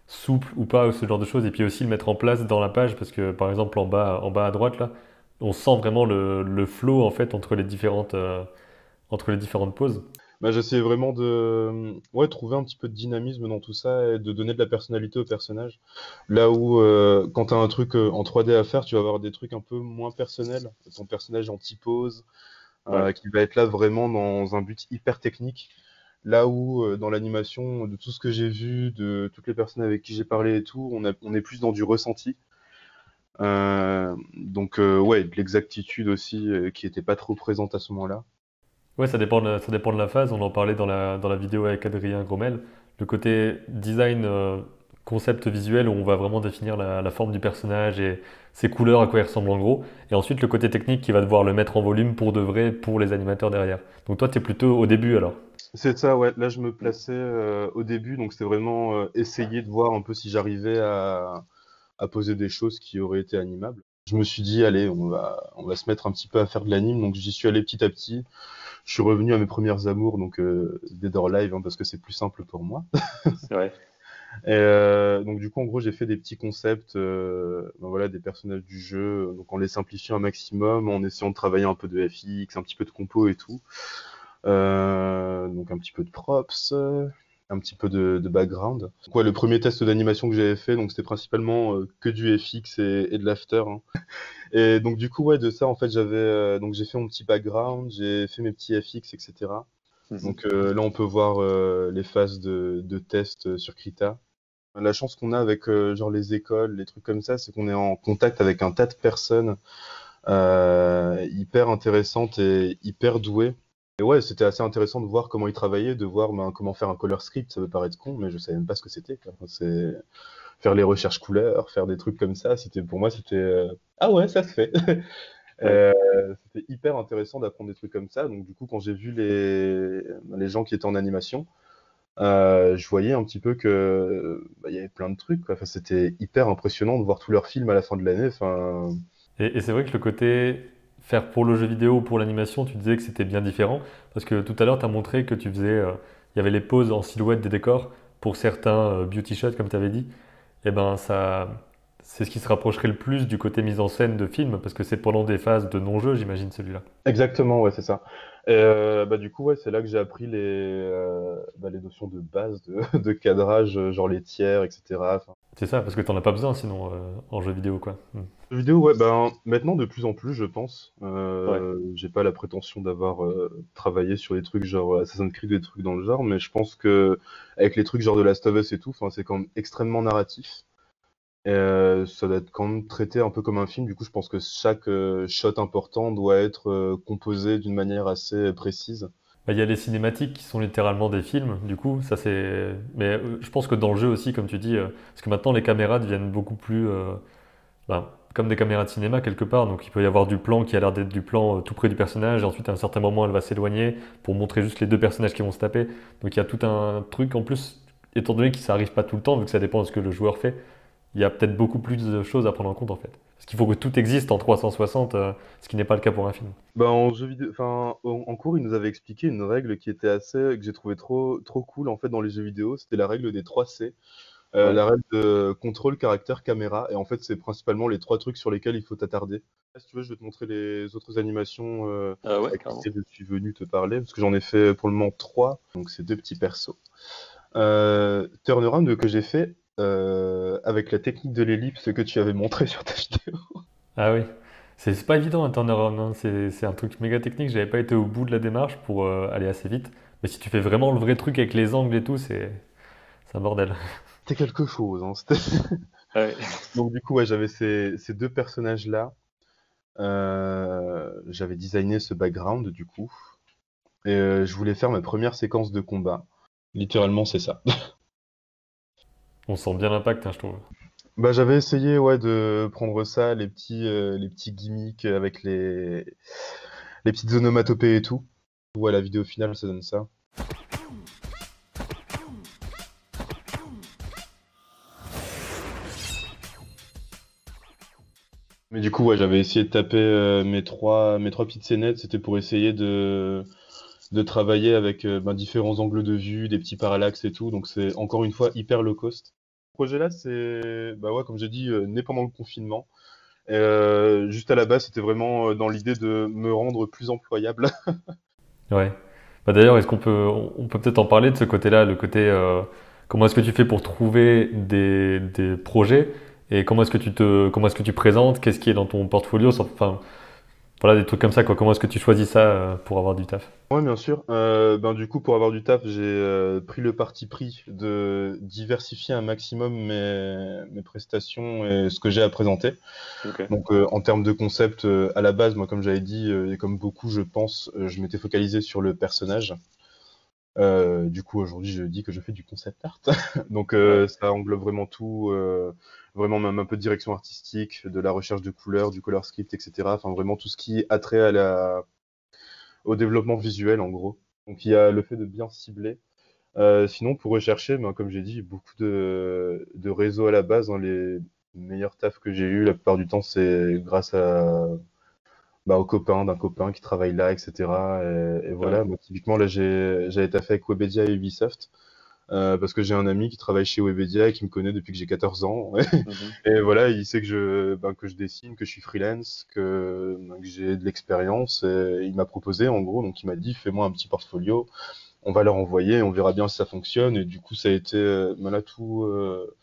souple ou pas, ou ce genre de choses, et puis aussi le mettre en place dans la page, parce que par exemple en bas, en bas à droite, là, on sent vraiment le, le flow en fait entre les différentes, euh, entre les différentes. Bah, j'essayais vraiment de ouais, trouver un petit peu de dynamisme dans tout ça et de donner de la personnalité au personnage. Là où, euh, quand tu as un truc euh, en 3D à faire, tu vas avoir des trucs un peu moins personnels. Ton personnage en euh, Ouais. qui va être là vraiment dans un but hyper technique. Là où, euh, dans l'animation, de tout ce que j'ai vu, de toutes les personnes avec qui j'ai parlé et tout, on a, on est plus dans du ressenti. Euh, donc, euh, ouais, de l'exactitude aussi, euh, qui était pas trop présente à ce moment-là. Ouais, ça dépend de, ça dépend de la phase. On en parlait dans la, dans la vidéo avec Adrien Gromel. Le côté design, euh, concept visuel, où on va vraiment définir la, la forme du personnage et ses couleurs, à quoi il ressemble en gros. Et ensuite, le côté technique qui va devoir le mettre en volume pour de vrai pour les animateurs derrière. Donc toi, tu es plutôt au début alors. C'est ça, ouais. Là, je me plaçais euh, au début, donc c'était vraiment euh, essayer de voir un peu si j'arrivais à, à poser des choses qui auraient été animables. Je me suis dit, allez, on va, on va se mettre un petit peu à faire de l'anime, donc j'y suis allé petit à petit. Je suis revenu à mes premières amours, donc euh, Dead or Alive, hein, parce que c'est plus simple pour moi. Ouais. Et euh, donc du coup, en gros, j'ai fait des petits concepts, euh, ben voilà, des personnages du jeu, donc en les simplifiant un maximum, en essayant de travailler un peu de FX, un petit peu de compo et tout. Euh, donc un petit peu de props, un petit peu de, de background. Donc, ouais, le premier test d'animation que j'avais fait, donc c'était principalement euh, que du FX et, et de l'after. hein. Et donc du coup, ouais, de ça, en fait, j'avais, euh, donc j'ai fait mon petit background, j'ai fait mes petits FX, etc. Mhm. Donc euh, là, on peut voir les phases de, de test sur Krita. La chance qu'on a avec genre les écoles, les trucs comme ça, c'est qu'on est en contact avec un tas de personnes hyper intéressantes et hyper douées. Et ouais, c'était assez intéressant de voir comment ils travaillaient, de voir ben, comment faire un color script. Ça peut paraître con, mais je savais même pas ce que c'était. c'est faire les recherches couleurs, faire des trucs comme ça. C'était pour moi, c'était euh, ah ouais, ça se fait. Euh, c'était hyper intéressant d'apprendre des trucs comme ça. Donc du coup, quand j'ai vu les les gens qui étaient en animation, euh, je voyais un petit peu que bah, il y avait plein de trucs. quoi. Enfin, c'était hyper impressionnant de voir tous leurs films à la fin de l'année. Enfin, Et, et c'est vrai que le côté faire pour le jeu vidéo ou pour l'animation, tu disais que c'était bien différent. Parce que tout à l'heure, tu as montré que tu faisais. euh, il y avait les poses en silhouette des décors pour certains euh, beauty shots, comme tu avais dit. Et ben, ça. C'est ce qui se rapprocherait le plus du côté mise en scène de film, parce que c'est pendant des phases de non-jeu, j'imagine, celui-là. exactement, ouais, c'est ça. Et, euh, bah, du coup, ouais, c'est là que j'ai appris les, euh, bah, les notions de base de, de cadrage, genre les tiers, etc. Enfin, C'est ça, parce que t'en as pas besoin sinon euh, en jeu vidéo, quoi. Hmm. Jeux vidéo, ouais, ben maintenant de plus en plus, je pense. Ouais. Euh, j'ai pas la prétention d'avoir euh, travaillé sur des trucs genre Assassin's Creed, des trucs dans le genre, mais je pense que avec les trucs genre de Last of Us et tout, c'est quand même extrêmement narratif. Et, euh, ça doit être quand même traité un peu comme un film. Du coup, je pense que chaque shot important doit être composé d'une manière assez précise. Bah, Il y a les cinématiques qui sont littéralement des films, du coup, ça c'est. Mais je pense que dans le jeu aussi, comme tu dis, parce que maintenant les caméras deviennent beaucoup plus. ben, comme des caméras de cinéma quelque part, donc il peut y avoir du plan qui a l'air d'être du plan euh, tout près du personnage, et ensuite à un certain moment elle va s'éloigner pour montrer juste les deux personnages qui vont se taper. Donc il y a tout un truc en plus, étant donné que ça arrive pas tout le temps, vu que ça dépend de ce que le joueur fait, il y a peut-être beaucoup plus de choses à prendre en compte en fait. Parce qu'il faut que tout existe en 360, euh, ce qui n'est pas le cas pour un film. Bah, en jeu vidéo, en, cours, il nous avait expliqué une règle qui était assez, que j'ai trouvé trop, trop cool en fait dans les jeux vidéo. C'était la règle des 3 C, Euh, la règle de contrôle, caractère, caméra. Et en fait, c'est principalement les trois trucs sur lesquels il faut t'attarder. Si tu veux, je vais te montrer les autres animations euh, Ah ouais, avec carrément. lesquelles je suis venu te parler, parce que j'en ai fait pour le moment trois. Donc, c'est deux petits persos. Euh, turnaround que j'ai fait euh, avec la technique de l'ellipse que tu avais montré sur ta vidéo. Ah oui, c'est c'est pas évident un turnaround, hein. C'est c'est un truc méga technique. J'avais pas été au bout de la démarche pour euh, aller assez vite. Mais si tu fais vraiment le vrai truc avec les angles et tout, c'est c'est un bordel. C'était quelque chose. Hein. Ouais. Donc, du coup, ouais, j'avais ces, ces deux personnages-là. Euh, j'avais designé ce background, du coup. Et euh, je voulais faire ma première séquence de combat. Littéralement, c'est ça. On sent bien l'impact, hein, je trouve. Bah, j'avais essayé ouais, de prendre ça, les petits, euh, les petits gimmicks avec les, les petites onomatopées et tout. Ouais, la vidéo finale, ça donne ça. Mais du coup, ouais, j'avais essayé de taper euh, mes trois, mes trois petites scénettes. C'était pour essayer de, de travailler avec euh, ben, différents angles de vue, des petits parallaxes et tout. Donc c'est encore une fois hyper low cost. Ce projet-là, c'est, bah ouais, comme j'ai dit, euh, né pendant le confinement. Et, euh, juste à la base, c'était vraiment euh, dans l'idée de me rendre plus employable. Ouais. Bah d'ailleurs, est-ce qu'on peut, on peut peut-être en parler de ce côté-là, le côté comment est-ce que tu fais pour trouver des, des projets et comment est-ce que tu te, comment est-ce que tu présentes, qu'est-ce qui est dans ton portfolio, enfin voilà des trucs comme ça quoi. Comment est-ce que tu choisis ça euh, pour avoir du taf? Ouais, bien sûr. Euh, ben, du coup, pour avoir du taf, j'ai euh, pris le parti pris de diversifier un maximum mes, mes prestations et ce que j'ai à présenter. Donc, euh, en termes de concept, euh, à la base, moi, comme j'avais dit, euh, et comme beaucoup, je pense, euh, je m'étais focalisé sur le personnage. Euh, du coup, aujourd'hui, je dis que je fais du concept art. Donc, euh, ça englobe vraiment tout, euh, vraiment même un peu de direction artistique, de la recherche de couleurs, du color script, etc. Enfin, vraiment tout ce qui a trait à la, au développement visuel, en gros. Donc, il y a le fait de bien cibler. Euh, sinon, pour rechercher, ben, comme j'ai dit, beaucoup de, de réseaux à la base. hein, les meilleurs tafs que j'ai eu, la plupart du temps, c'est grâce à, bah, aux copains d'un copain qui travaille là, etc. Et, et voilà, Ouais. moi, typiquement, là, j'ai, j'avais taffé avec Webedia et Ubisoft. Euh, parce que j'ai un ami qui travaille chez Webedia et qui me connaît depuis que j'ai 14 ans. Mhm. Et voilà, il sait que je, ben, que je dessine, que je suis freelance, que, ben, que j'ai de l'expérience. Et il m'a proposé, en gros, donc il m'a dit, fais-moi un petit portfolio, on va leur envoyer, on verra bien si ça fonctionne. Et du coup, ça a été, euh, ben là, tout, euh,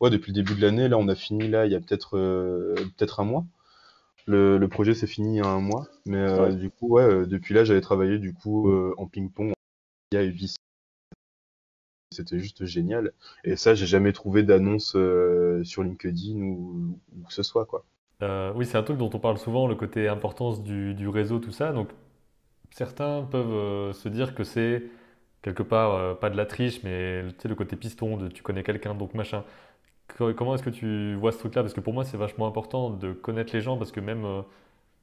ouais, depuis le début de l'année, là, on a fini, là, il y a peut-être, euh, peut-être un mois. Le, le projet s'est fini il y a un mois. Mais, Ouais. du coup, ouais, depuis là, j'avais travaillé, du coup, en ping-pong, Ubisoft. C'était juste génial. Et ça, j'ai jamais trouvé d'annonce euh, sur LinkedIn ou, que ce soit, quoi. Euh, oui, c'est un truc dont on parle souvent, le côté importance du, réseau, tout ça. Donc certains peuvent euh, se dire que c'est quelque part pas de la triche, mais tu sais, le côté piston de tu connais quelqu'un, donc machin. Co- Comment est-ce que tu vois ce truc-là? Parce que pour moi, c'est vachement important de connaître les gens, parce que même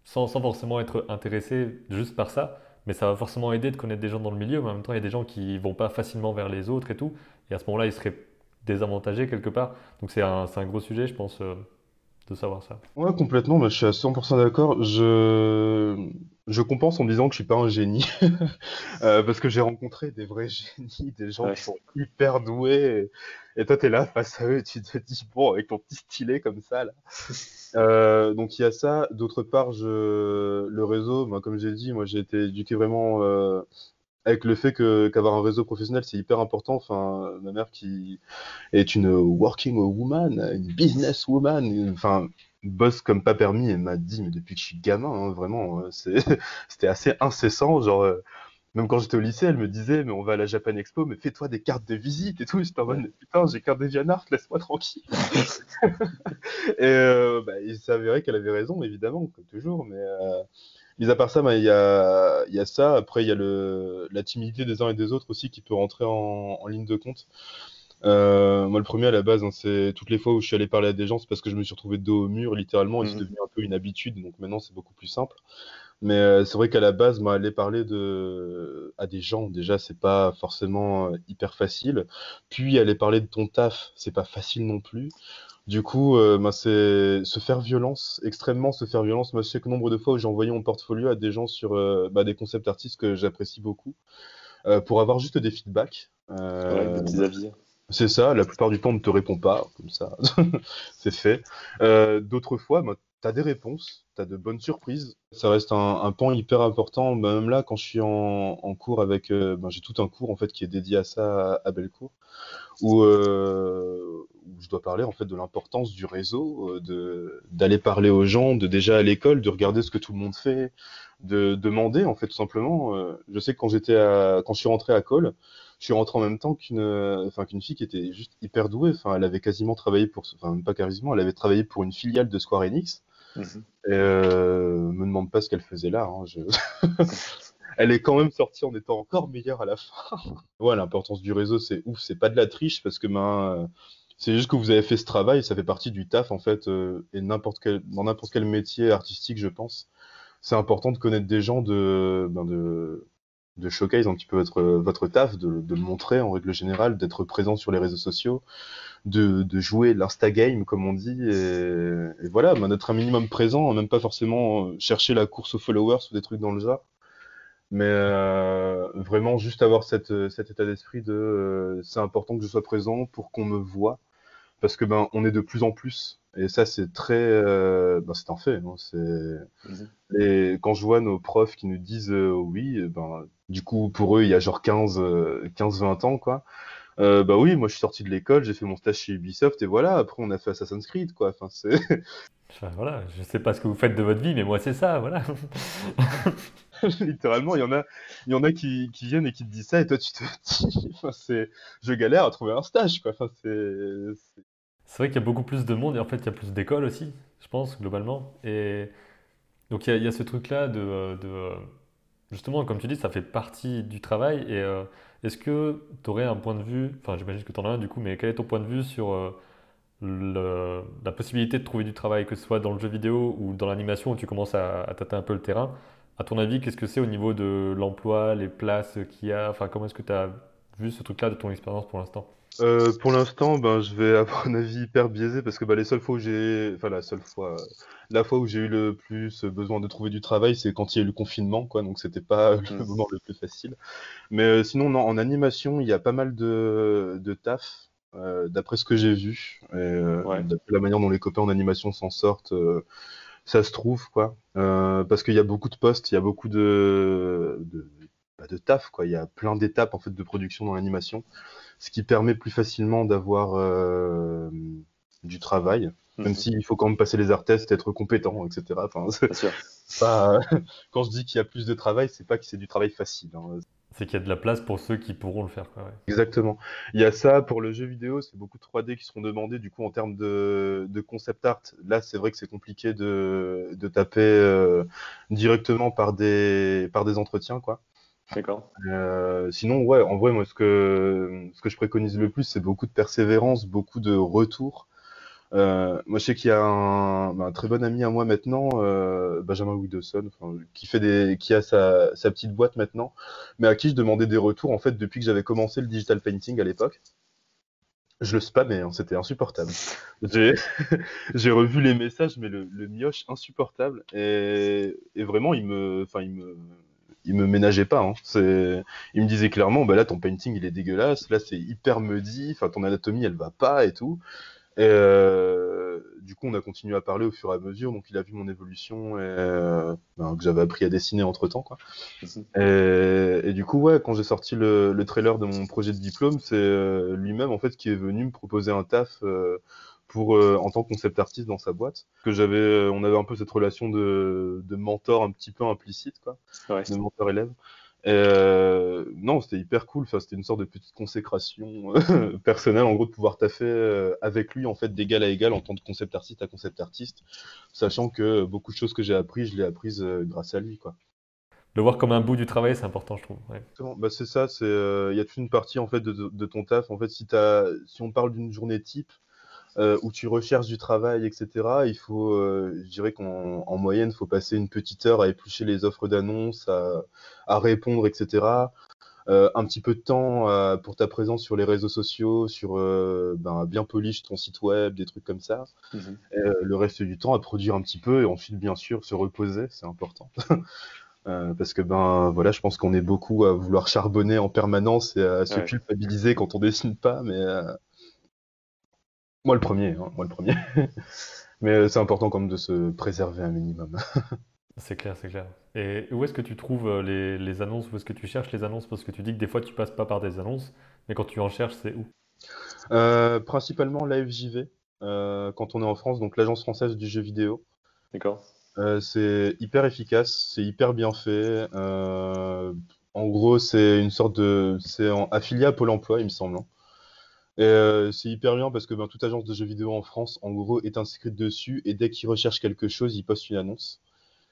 sans forcément être intéressé juste par ça, mais ça va forcément aider de connaître des gens dans le milieu, mais en même temps, il y a des gens qui vont pas facilement vers les autres et tout, et à ce moment-là, ils seraient désavantagés quelque part. Donc c'est un, un gros sujet, je pense, euh, de savoir ça. Ouais, complètement, mais je suis à 100% d'accord. Je... je compense en me disant que je suis pas un génie, Euh, parce que j'ai rencontré des vrais génies, des gens Ouais. qui sont hyper doués, et, et toi, tu es là face à eux et tu te dis, bon, avec ton petit stylet comme ça, là. Euh, donc il y a ça. D'autre part, je... le réseau, moi, comme j'ai dit, moi j'ai été éduqué vraiment euh, avec le fait que qu'avoir un réseau professionnel, c'est hyper important. Enfin, ma mère qui est une working woman, une business woman, une- enfin, bosse comme pas permis, elle m'a dit, mais depuis que je suis gamin, hein, vraiment, euh, c'était assez incessant. Genre, euh, même quand j'étais au lycée, elle me disait, mais on va à la Japan Expo, mais fais-toi des cartes de visite et tout. J'étais en mode, putain, j'ai carte des Art, laisse-moi tranquille. Et euh, bah, il s'avérait qu'elle avait raison, évidemment, comme toujours. Mais euh, mis à part ça, bah, il y a, y a ça. Après, il y a le, la timidité des uns et des autres aussi qui peut rentrer en, en ligne de compte. Euh, moi, le premier à la base, hein, c'est toutes les fois où je suis allé parler à des gens, c'est parce que je me suis retrouvé dos au mur, littéralement, et c'est Mhm. devenu un peu une habitude. Donc maintenant, c'est beaucoup plus simple. Mais euh, c'est vrai qu'à la base, moi, aller parler de... à des gens, déjà, c'est pas forcément euh, hyper facile. Puis aller parler de ton taf, c'est pas facile non plus. Du coup, euh, c'est se faire violence, extrêmement se faire violence. Moi, je sais que nombre de fois où j'ai envoyé mon portfolio à des gens sur euh, bah, des concepts artistes que j'apprécie beaucoup, euh, pour avoir juste des feedbacks. Ouais, des petits avis. C'est ça, la plupart du temps, on ne te répond pas, comme ça, c'est fait. Euh, d'autres fois, bah, tu as des réponses, tu as de bonnes surprises. Ça reste un, un pan hyper important. Même là, quand je suis en, cours avec. euh, bah, j'ai tout un cours en fait qui est dédié à ça à, à où, euh, où je dois parler en fait de l'importance du réseau, d'aller parler aux gens, de déjà à l'école, de regarder ce que tout le monde fait, de demander en fait tout simplement. Je sais que quand j'étais quand je suis rentré à Cole, je suis rentré en même temps qu'une enfin, qu'une fille qui était juste hyper douée. Enfin, elle avait quasiment travaillé pour, enfin, même pas quasiment, elle avait travaillé pour une filiale de Square Enix. Mhm. Et euh, me demande pas ce qu'elle faisait là. hein, je- elle est quand même sortie en étant encore meilleure à la fin. ouais, l'importance du réseau, c'est ouf. C'est pas de la triche parce que ben, euh, c'est juste que vous avez fait ce travail, ça fait partie du taf en fait. euh, et n'importe quel, dans n'importe quel métier artistique, je pense, c'est important de connaître des gens de, ben, de, de showcase un petit peu votre, votre taf, de, de le montrer en règle générale, d'être présent sur les réseaux sociaux, de, de jouer l'insta-game, comme on dit. Et, voilà, ben, d'être un minimum présent, même pas forcément euh, chercher la course aux followers ou des trucs dans le genre. Mais euh, vraiment juste avoir cette, cet état d'esprit de euh, c'est important que je sois présent pour qu'on me voit. Parce que ben on est de plus en plus. Et ça c'est très euh, ben, c'est un fait. hein, c'est Mhm. et quand je vois nos profs qui nous disent euh, oui, euh, ben, du coup, pour eux, il y a genre 15, euh, 15-20 ans, quoi. Euh, bah oui, moi je suis sorti de l'école, j'ai fait mon stage chez Ubisoft et voilà, après on a fait Assassin's Creed, quoi. Enfin, c'est... Enfin, voilà, je sais pas ce que vous faites de votre vie, mais moi c'est ça, voilà. Littéralement, il y en a, il y en a qui, qui viennent et qui te disent ça et toi tu te dis, enfin, c'est... je galère à trouver un stage, quoi. Enfin, c'est... c'est- vrai qu'il y a beaucoup plus de monde et en fait il y a plus d'écoles aussi, je pense, globalement. Et donc il y a, ce truc-là de, justement, comme tu dis, ça fait partie du travail. Et euh, est-ce que tu aurais un point de vue, enfin j'imagine que tu en as un du coup, mais quel est ton point de vue sur euh, la possibilité de trouver du travail, que ce soit dans le jeu vidéo ou dans l'animation où tu commences à, à tâter un peu le terrain? À ton avis, qu'est-ce que c'est au niveau de l'emploi, les places qu'il y a? Enfin, comment est-ce que tu as vu ce truc-là de ton expérience pour l'instant? Euh, pour l'instant, ben, je vais avoir un avis hyper biaisé parce que bah, les seules fois où j'ai, enfin la seule fois, la fois où j'ai eu le plus besoin de trouver du travail, c'est quand il y a eu le confinement, quoi. Donc c'était pas le Mhm. moment le plus facile. Mais euh, sinon, non, en animation, il y a pas mal de, de taf, euh, d'après ce que j'ai vu, et Ouais. d'après la manière dont les copains en animation s'en sortent, ça se trouve, quoi. Parce qu'il y a beaucoup de postes, il y a beaucoup de, de, bah, de taf, quoi. Il y a plein d'étapes en fait de production dans l'animation, ce qui permet plus facilement d'avoir euh, du travail. Même Mhm. s'il faut quand même passer les art tests, être compétent, etc. Enfin, c'est Bien sûr. pas... Quand je dis qu'il y a plus de travail, c'est pas que c'est du travail facile. hein. C'est qu'il y a de la place pour ceux qui pourront le faire, quoi, ouais. Exactement. Il y a ça pour le jeu vidéo, c'est beaucoup de 3D qui seront demandés. Du coup, en termes de, de concept art, là, c'est vrai que c'est compliqué de, de taper euh, directement par des, par des entretiens, quoi. D'accord. Euh, sinon, ouais, en vrai, moi, ce que, ce que je préconise le plus, c'est beaucoup de persévérance, beaucoup de retour. Euh, moi, je sais qu'il y a un, bah, un très bon ami à moi maintenant, euh, Benjamin Widowson, enfin, qui fait des, qui a sa, sa petite boîte maintenant, mais à qui je demandais des retours en fait depuis que j'avais commencé le digital painting à l'époque. Je le spammais, hein, c'était insupportable. J'ai revu les messages, mais le, le mioche insupportable et, et vraiment il me, enfin il me, il me ménageait pas. Hein. C'est, il me disait clairement, bah là ton painting il est dégueulasse, là c'est hyper muddy, enfin ton anatomie elle va pas et tout. Et euh, du coup, on a continué à parler au fur et à mesure. Donc, il a vu mon évolution et, euh, ben, que j'avais appris à dessiner entre temps, quoi. Et, et du coup, ouais, quand j'ai sorti le, le trailer de mon projet de diplôme, c'est euh, lui-même en fait qui est venu me proposer un taf euh, pour euh, en tant que concept artiste dans sa boîte. Que j'avais, euh, on avait un peu cette relation de, de mentor un petit peu implicite, quoi, Ouais. de mentor-élève. Et, euh, non, c'était hyper cool. Enfin, c'était une sorte de petite consécration personnelle, en gros, de pouvoir taffer avec lui, en fait, d'égal à égal, en tant que concept artiste à concept artiste, sachant que beaucoup de choses que j'ai appris, je l'ai apprise euh, grâce à lui, quoi. Le voir comme un bout du travail, c'est important, je trouve. Ouais. Bah, c'est ça, c'est, euh, il y a toute une partie, en fait, de, de- de ton taf. En fait, si on parle d'une journée type, euh, où tu recherches du travail, etc., il faut, euh, je dirais qu'en en moyenne, il faut passer une petite heure à éplucher les offres d'annonces, à, à répondre, etc. Euh, un petit peu de temps pour ta présence sur les réseaux sociaux, sur ben, bien polish ton site web, des trucs comme ça. Mhm. Et, le reste du temps à produire un petit peu et ensuite, bien sûr, se reposer, c'est important. Euh, parce que ben voilà, je pense qu'on est beaucoup à vouloir charbonner en permanence et à se Ouais. culpabiliser quand on dessine pas, mais euh, moi le premier, hein, moi le premier. Mais euh, c'est important quand même de se préserver un minimum. C'est clair, c'est clair. Et où est-ce que tu trouves euh, les, les annonces? Où est-ce que tu cherches les annonces? Parce que tu dis que des fois, tu passes pas par des annonces, mais quand tu en cherches, c'est où? Euh, principalement l'AFJV, euh, quand on est en France, donc l'Agence française du jeu vidéo. D'accord. Euh, c'est hyper efficace, c'est hyper bien fait. Euh, en gros, c'est une sorte de, c'est en- affilié à Pôle Emploi, il me semble. Et euh, c'est hyper bien parce que ben, toute agence de jeux vidéo en France, en gros, est inscrite dessus et dès qu'ils recherchent quelque chose, ils postent une annonce.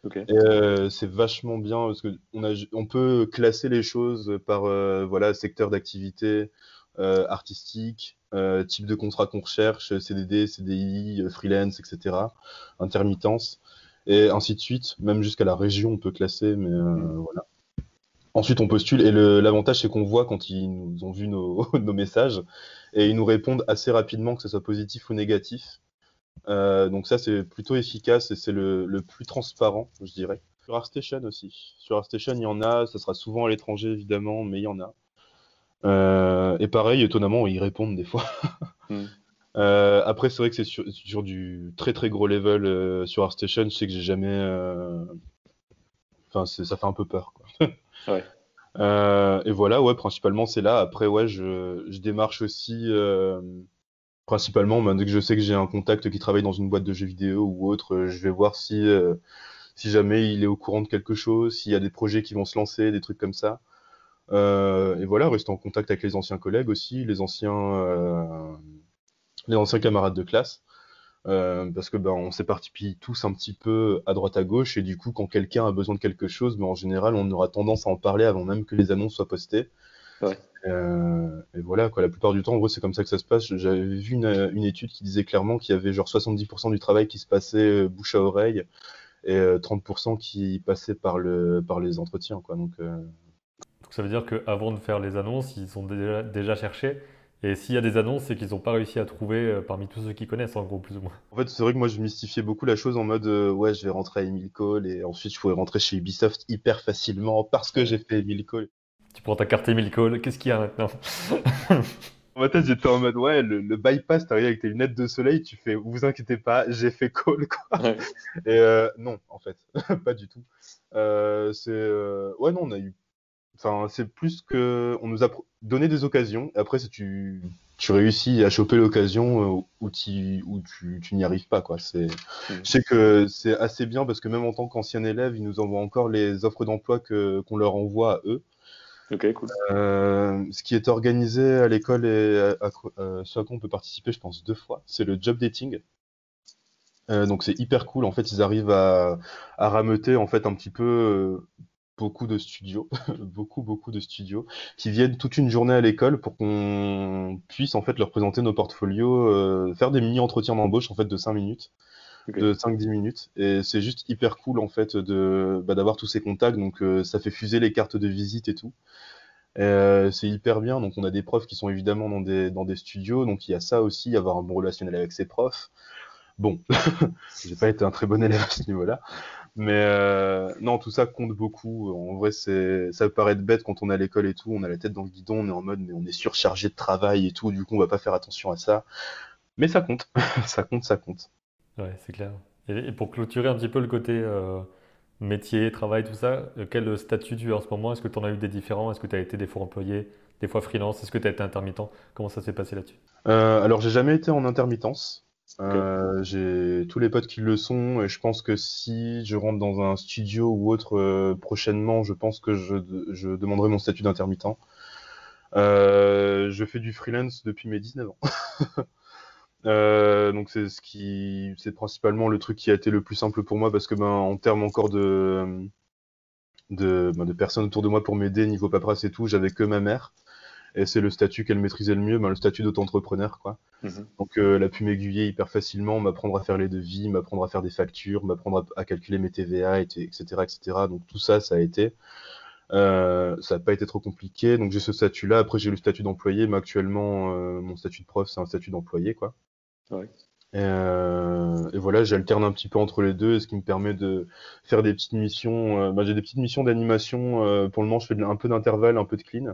Ok. Et euh, c'est vachement bien parce que on a, on peut classer les choses par euh, voilà secteur d'activité euh, artistique, euh, type de contrat qu'on recherche, CDD, CDI, freelance, etc. Intermittence et ainsi de suite. Même jusqu'à la région, on peut classer, mais euh, Mm. voilà. Ensuite, on postule et l'avantage, c'est qu'on voit quand ils nous ont vu nos, nos messages et ils nous répondent assez rapidement, que ce soit positif ou négatif. Euh, donc ça, c'est plutôt efficace et c'est le, le plus transparent, je dirais. Sur ArtStation aussi. Sur ArtStation, il y en a. Ça sera souvent à l'étranger, évidemment, mais il y en a. Euh, et pareil, étonnamment, ils répondent des fois. Mm. Euh, après, c'est vrai que c'est sur, sur du très très gros level euh, sur ArtStation. Je sais que j'ai jamais. euh, Enfin, ça fait un peu peur, quoi. Euh, et voilà, ouais, principalement c'est là. Après, ouais, je, je démarche aussi, euh, principalement, ben, dès que je sais que j'ai un contact qui travaille dans une boîte de jeux vidéo ou autre, euh, je vais voir si, si jamais il est au courant de quelque chose, s'il y a des projets qui vont se lancer, des trucs comme ça. Et voilà, rester en contact avec les anciens collègues aussi, les anciens, les anciens camarades de classe. Euh, parce que ben on s'éparpille tous un petit peu à droite à gauche et du coup quand quelqu'un a besoin de quelque chose, ben, en général on aura tendance à en parler avant même que les annonces soient postées. Ouais. Euh, et voilà quoi, la plupart du temps en gros c'est comme ça que ça se passe. J'avais vu une, une étude qui disait clairement qu'il y avait genre 70% du travail qui se passait euh, bouche à oreille et euh, 30% qui passait par le par les entretiens quoi. Donc euh, Donc ça veut dire qu'avant de faire les annonces, ils ont déjà, déjà cherché. Et s'il y a des annonces, c'est qu'ils n'ont pas réussi à trouver euh, parmi tous ceux qui connaissent, en gros, plus ou moins. En fait, c'est vrai que moi, je mystifiais beaucoup la chose en mode, euh, ouais, je vais rentrer à Emile Cole et ensuite je pourrais rentrer chez Ubisoft hyper facilement parce que j'ai fait Emile Cole. Tu prends ta carte Emile Cole, qu'est-ce qu'il y a maintenant? Dans ma tête, j'étais en mode, ouais, le, le bypass, t'arrives avec tes lunettes de soleil, tu fais, vous inquiétez pas, j'ai fait Cole, quoi. Ouais. Et euh, non, en fait, pas du tout. Euh, c'est, euh, ouais, non, on a eu, enfin, c'est plus que, on nous a donné des occasions. Après, si tu, tu réussis à choper l'occasion euh, où, t'y- où tu, tu n'y arrives pas, quoi. C'est, je sais que c'est assez bien parce que même en tant qu'ancien élève, ils nous envoient encore les offres d'emploi que, qu'on leur envoie à eux. Ok, cool. Euh, ce qui est organisé à l'école et à, à, euh, ce à quoi on peut participer, je pense, deux fois, c'est le job dating. Euh, donc c'est hyper cool. En fait, ils arrivent à, à rameuter en fait un petit peu euh, beaucoup de studios, beaucoup, beaucoup de studios, qui viennent toute une journée à l'école pour qu'on puisse en fait leur présenter nos portfolios, euh, faire des mini-entretiens d'embauche en fait de 5 minutes, de 5-10 minutes. Et c'est juste hyper cool en fait de bah, d'avoir tous ces contacts, donc euh, ça fait fuser les cartes de visite et tout. Euh, c'est hyper bien, donc on a des profs qui sont évidemment dans des, dans des studios, donc il y a ça aussi, avoir un bon relationnel avec ses profs. Bon, j'ai pas été un très bon élève à ce niveau-là. Mais euh, non, tout ça compte beaucoup. En vrai, c'est, ça peut paraître bête quand on est à l'école et tout, on a la tête dans le guidon, on est en mode, mais on est surchargé de travail et tout, du coup, on va pas faire attention à ça. Mais ça compte, ça compte, ça compte. Ouais, c'est clair. Et, pour clôturer un petit peu le côté euh, métier, travail, tout ça, euh, quel statut tu as en ce moment? Est-ce que tu en as eu des différents? Est-ce que tu as été des fois employé, des fois freelance? Est-ce que tu as été intermittent? Comment ça s'est passé là-dessus? Euh, alors, j'ai jamais été en intermittence. Euh, j'ai tous les potes qui le sont, et je pense que si je rentre dans un studio ou autre euh, prochainement, je pense que je, demanderai mon statut d'intermittent. Euh, je fais du freelance depuis mes 19 ans. Donc c'est ce qui, c'est principalement le truc qui a été le plus simple pour moi parce que ben en termes encore de de, ben, de personnes autour de moi pour m'aider niveau paperasse et tout, j'avais que ma mère et c'est le statut qu'elle maîtrisait le mieux, ben, le statut d'auto-entrepreneur quoi. Mhm. Donc euh, elle a pu m'aiguiller hyper facilement, m'apprendre à faire les devis, m'apprendre à faire des factures, m'apprendre à, à calculer mes TVA, et, etc., etc. Donc tout ça, ça a été. Euh, ça n'a pas été trop compliqué. Donc j'ai ce statut-là. Après j'ai le statut d'employé, mais actuellement euh, mon statut de prof c'est un statut d'employé quoi. Ouais. Et, euh, et voilà, j'alterne un petit peu entre les deux, ce qui me permet de faire des petites missions. euh, bah, j'ai des petites missions d'animation. euh, pour le moment, je fais de- un peu d'intervalle, un peu de clean.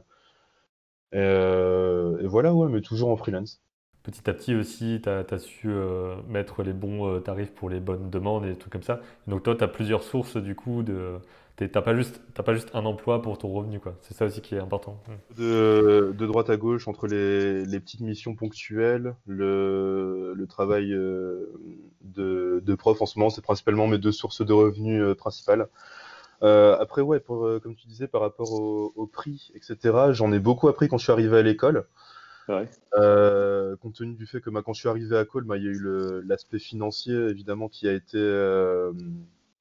Et, euh, et voilà, ouais, mais toujours en freelance. Petit à petit aussi, tu as, su euh, mettre les bons euh, tarifs pour les bonnes demandes et des trucs comme ça. Donc toi, tu as plusieurs sources du coup de... T'as pas juste, t'as pas juste un emploi pour ton revenu, quoi. C'est ça aussi qui est important. De, de droite à gauche entre les, les petites missions ponctuelles, le, le travail euh, de, de prof en ce moment, c'est principalement mes deux sources de revenus euh, principales. Euh, après, ouais, pour, euh, comme tu disais, par rapport au, au prix, etc., j'en ai beaucoup appris quand je suis arrivé à l'école. Ouais. Euh, compte tenu du fait que bah, quand je suis arrivé à Cole, bah, il y a eu l'aspect financier évidemment qui a été,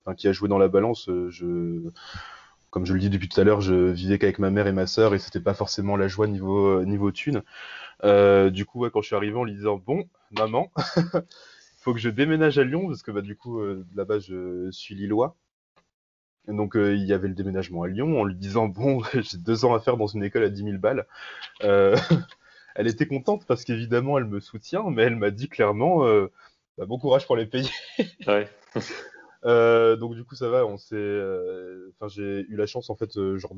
enfin, qui a joué dans la balance. Je, comme je le dis depuis tout à l'heure, je vivais qu'avec ma mère et ma sœur et c'était pas forcément la joie niveau niveau thune. Du coup, ouais, quand je suis arrivé en lui disant bon, maman, il faut que je déménage à Lyon parce que bah, du coup là-bas je suis lillois. Donc euh, il y avait le déménagement à Lyon en lui disant bon, j'ai deux ans à faire dans une école à 10 000 balles. Euh, elle était contente parce qu'évidemment elle me soutient, mais elle m'a dit clairement euh, bah, bon courage pour les payer. Ouais. Donc du coup ça va, on s'est, enfin j'ai eu la chance en fait, genre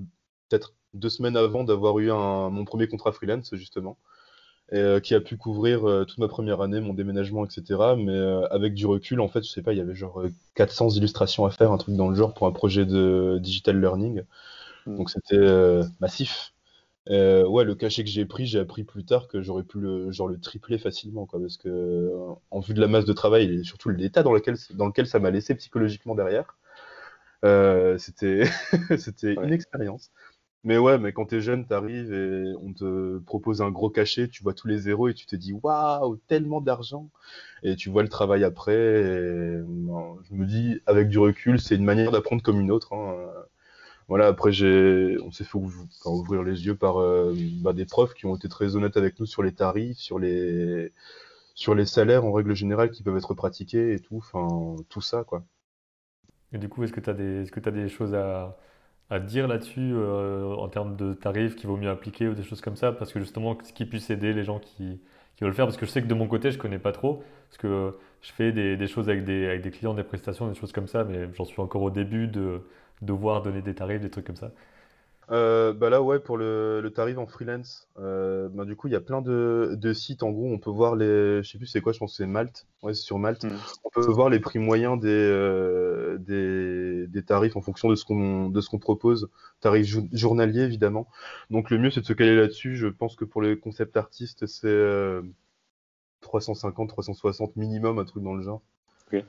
peut-être deux semaines avant d'avoir eu un, mon premier contrat freelance justement, et, euh, qui a pu couvrir euh, toute ma première année, mon déménagement, etc. Mais euh, avec du recul, en fait, je sais pas, il y avait genre euh, 400 illustrations à faire, un truc dans le genre pour un projet de digital learning, Mm. donc c'était massif. Euh, ouais, le cachet que j'ai pris, j'ai appris plus tard que j'aurais pu le, genre, le tripler facilement, quoi, parce que, en vue de la masse de travail et surtout l'état dans lequel, dans lequel ça m'a laissé psychologiquement derrière, euh, c'était, c'était Ouais. une expérience. Mais ouais, mais quand t'es jeune, t'arrives et on te propose un gros cachet, tu vois tous les zéros et tu te dis waouh, tellement d'argent. Et tu vois le travail après. Et, je me dis, avec du recul, c'est une manière d'apprendre comme une autre. hein. Voilà, après, on s'est fait ouvrir les yeux par euh, bah, des profs qui ont été très honnêtes avec nous sur les tarifs, sur les, sur les salaires en règle générale qui peuvent être pratiqués et tout. Enfin, tout ça, quoi. Et du coup, est-ce que tu as des, que tu des choses à, à dire là-dessus euh, en termes de tarifs qu'il vaut mieux appliquer ou des choses comme ça? Parce que justement, ce qui puisse aider les gens qui, qui veulent le faire. Parce que je sais que de mon côté, je connais pas trop. Parce que je fais des, des choses avec des, avec des clients, des prestations, des choses comme ça, mais j'en suis encore au début de devoir donner des tarifs, des trucs comme ça. Euh, bah là, ouais, pour le, le tarif en freelance, euh, bah, du coup, il y a plein de, de sites. En gros, on peut voir les. Je sais plus c'est quoi, je pense que c'est Malte. Ouais, c'est sur Malte. Mm. On peut voir les prix moyens des, euh, des, des tarifs en fonction de ce qu'on de ce qu'on propose. Tarif jou- journalier, évidemment. Donc, le mieux, c'est de se caler là-dessus. Je pense que pour les concept artistes, c'est euh, 350, 360 minimum, un truc dans le genre. Ok.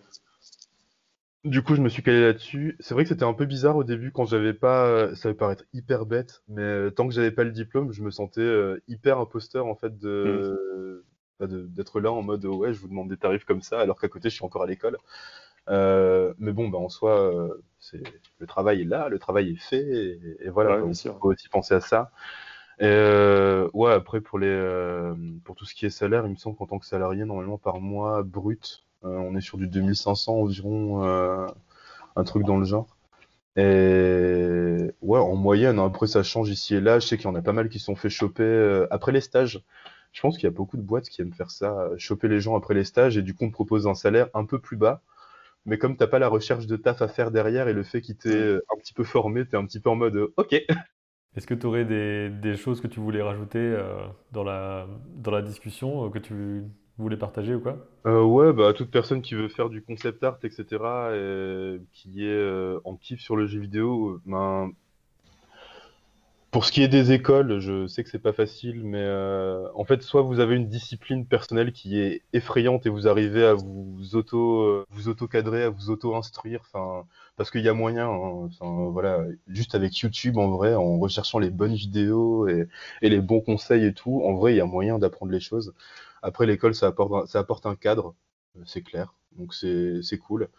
Du coup, je me suis calé là-dessus. C'est vrai que c'était un peu bizarre au début quand j'avais pas. euh, Ça va paraître hyper bête, mais euh, tant que j'avais pas le diplôme, je me sentais euh, hyper imposteur en fait de bah, de- d'être là en mode ouais, je vous demande des tarifs comme ça, alors qu'à côté je suis encore à l'école. Euh, mais bon, bah, en soi, c'est le travail est là, le travail est fait, et, et voilà, il faut aussi penser à ça. Et euh, ouais, après pour les euh, pour tout ce qui est salaire, il me semble qu'en tant que salarié, normalement par mois brut, on est sur du 2500 environ, euh, un truc dans le genre. Et ouais, en moyenne, hein, après ça change ici et là. Je sais qu'il y en a pas mal qui se sont fait choper euh, après les stages. Je pense qu'il y a beaucoup de boîtes qui aiment faire ça, euh, choper les gens après les stages et du coup on te propose un salaire un peu plus bas. Mais comme t'as pas la recherche de taf à faire derrière et le fait qu'il t'ait euh, un petit peu formé, t'es un petit peu en mode euh, OK. Est-ce que tu aurais des, des choses que tu voulais rajouter euh, dans la, dans la discussion, euh, que tu voulais partager ou quoi? Euh, ouais, bah toute personne qui veut faire du concept art, etc., et qui est euh, en kiff sur le jeu vidéo, euh, ben Pour ce qui est des écoles, je sais que c'est pas facile, mais en fait, soit vous avez une discipline personnelle qui est effrayante et vous arrivez à vous auto, vous auto-cadrer, à vous auto-instruire, enfin, parce qu'il y a moyen, hein, voilà, juste avec YouTube, en vrai, en recherchant les bonnes vidéos et les bons conseils et tout, en vrai, il y a moyen d'apprendre les choses. Après, l'école, ça apporte, un- cadre, euh, c'est clair, donc c'est, c'est cool.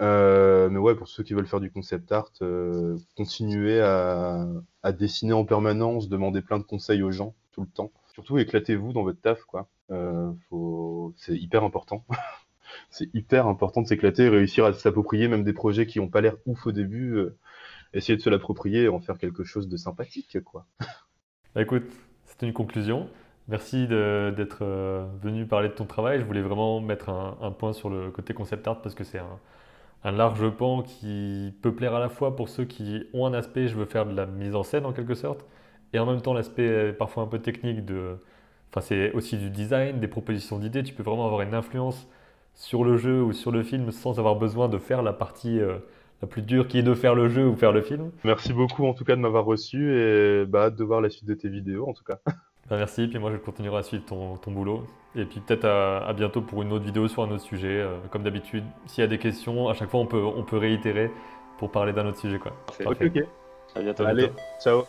Euh, mais ouais, pour ceux qui veulent faire du concept art, euh, continuez à, dessiner en permanence, demandez plein de conseils aux gens tout le temps. Surtout, éclatez-vous dans votre taf, quoi. C'est hyper important. C'est hyper important de s'éclater, réussir à s'approprier même des projets qui n'ont pas l'air ouf au début. essayer de se l'approprier et en faire quelque chose de sympathique, quoi. Bah, écoute, c'était une conclusion. Merci d'être euh, venu parler de ton travail. Je voulais vraiment mettre un, point sur le côté concept art parce que c'est un, large pan qui peut plaire à la fois pour ceux qui ont un aspect, je veux faire de la mise en scène en quelque sorte, et en même temps l'aspect euh, parfois un peu technique de... Enfin, c'est aussi du design, des propositions d'idées. Tu peux vraiment avoir une influence sur le jeu ou sur le film sans avoir besoin de faire la partie euh, la plus dure qui est de faire le jeu ou faire le film. Merci beaucoup en tout cas de m'avoir reçu et bah, de voir la suite de tes vidéos en tout cas. Bah, merci, puis moi je continuerai à suivre ton, ton boulot. Et puis peut-être à, à bientôt pour une autre vidéo sur un autre sujet. Euh, comme d'habitude, s'il y a des questions, à chaque fois on peut, on peut réitérer pour parler d'un autre sujet. Quoi. Parfait. Ok, Parfait. ok. À bientôt. Allez, ciao.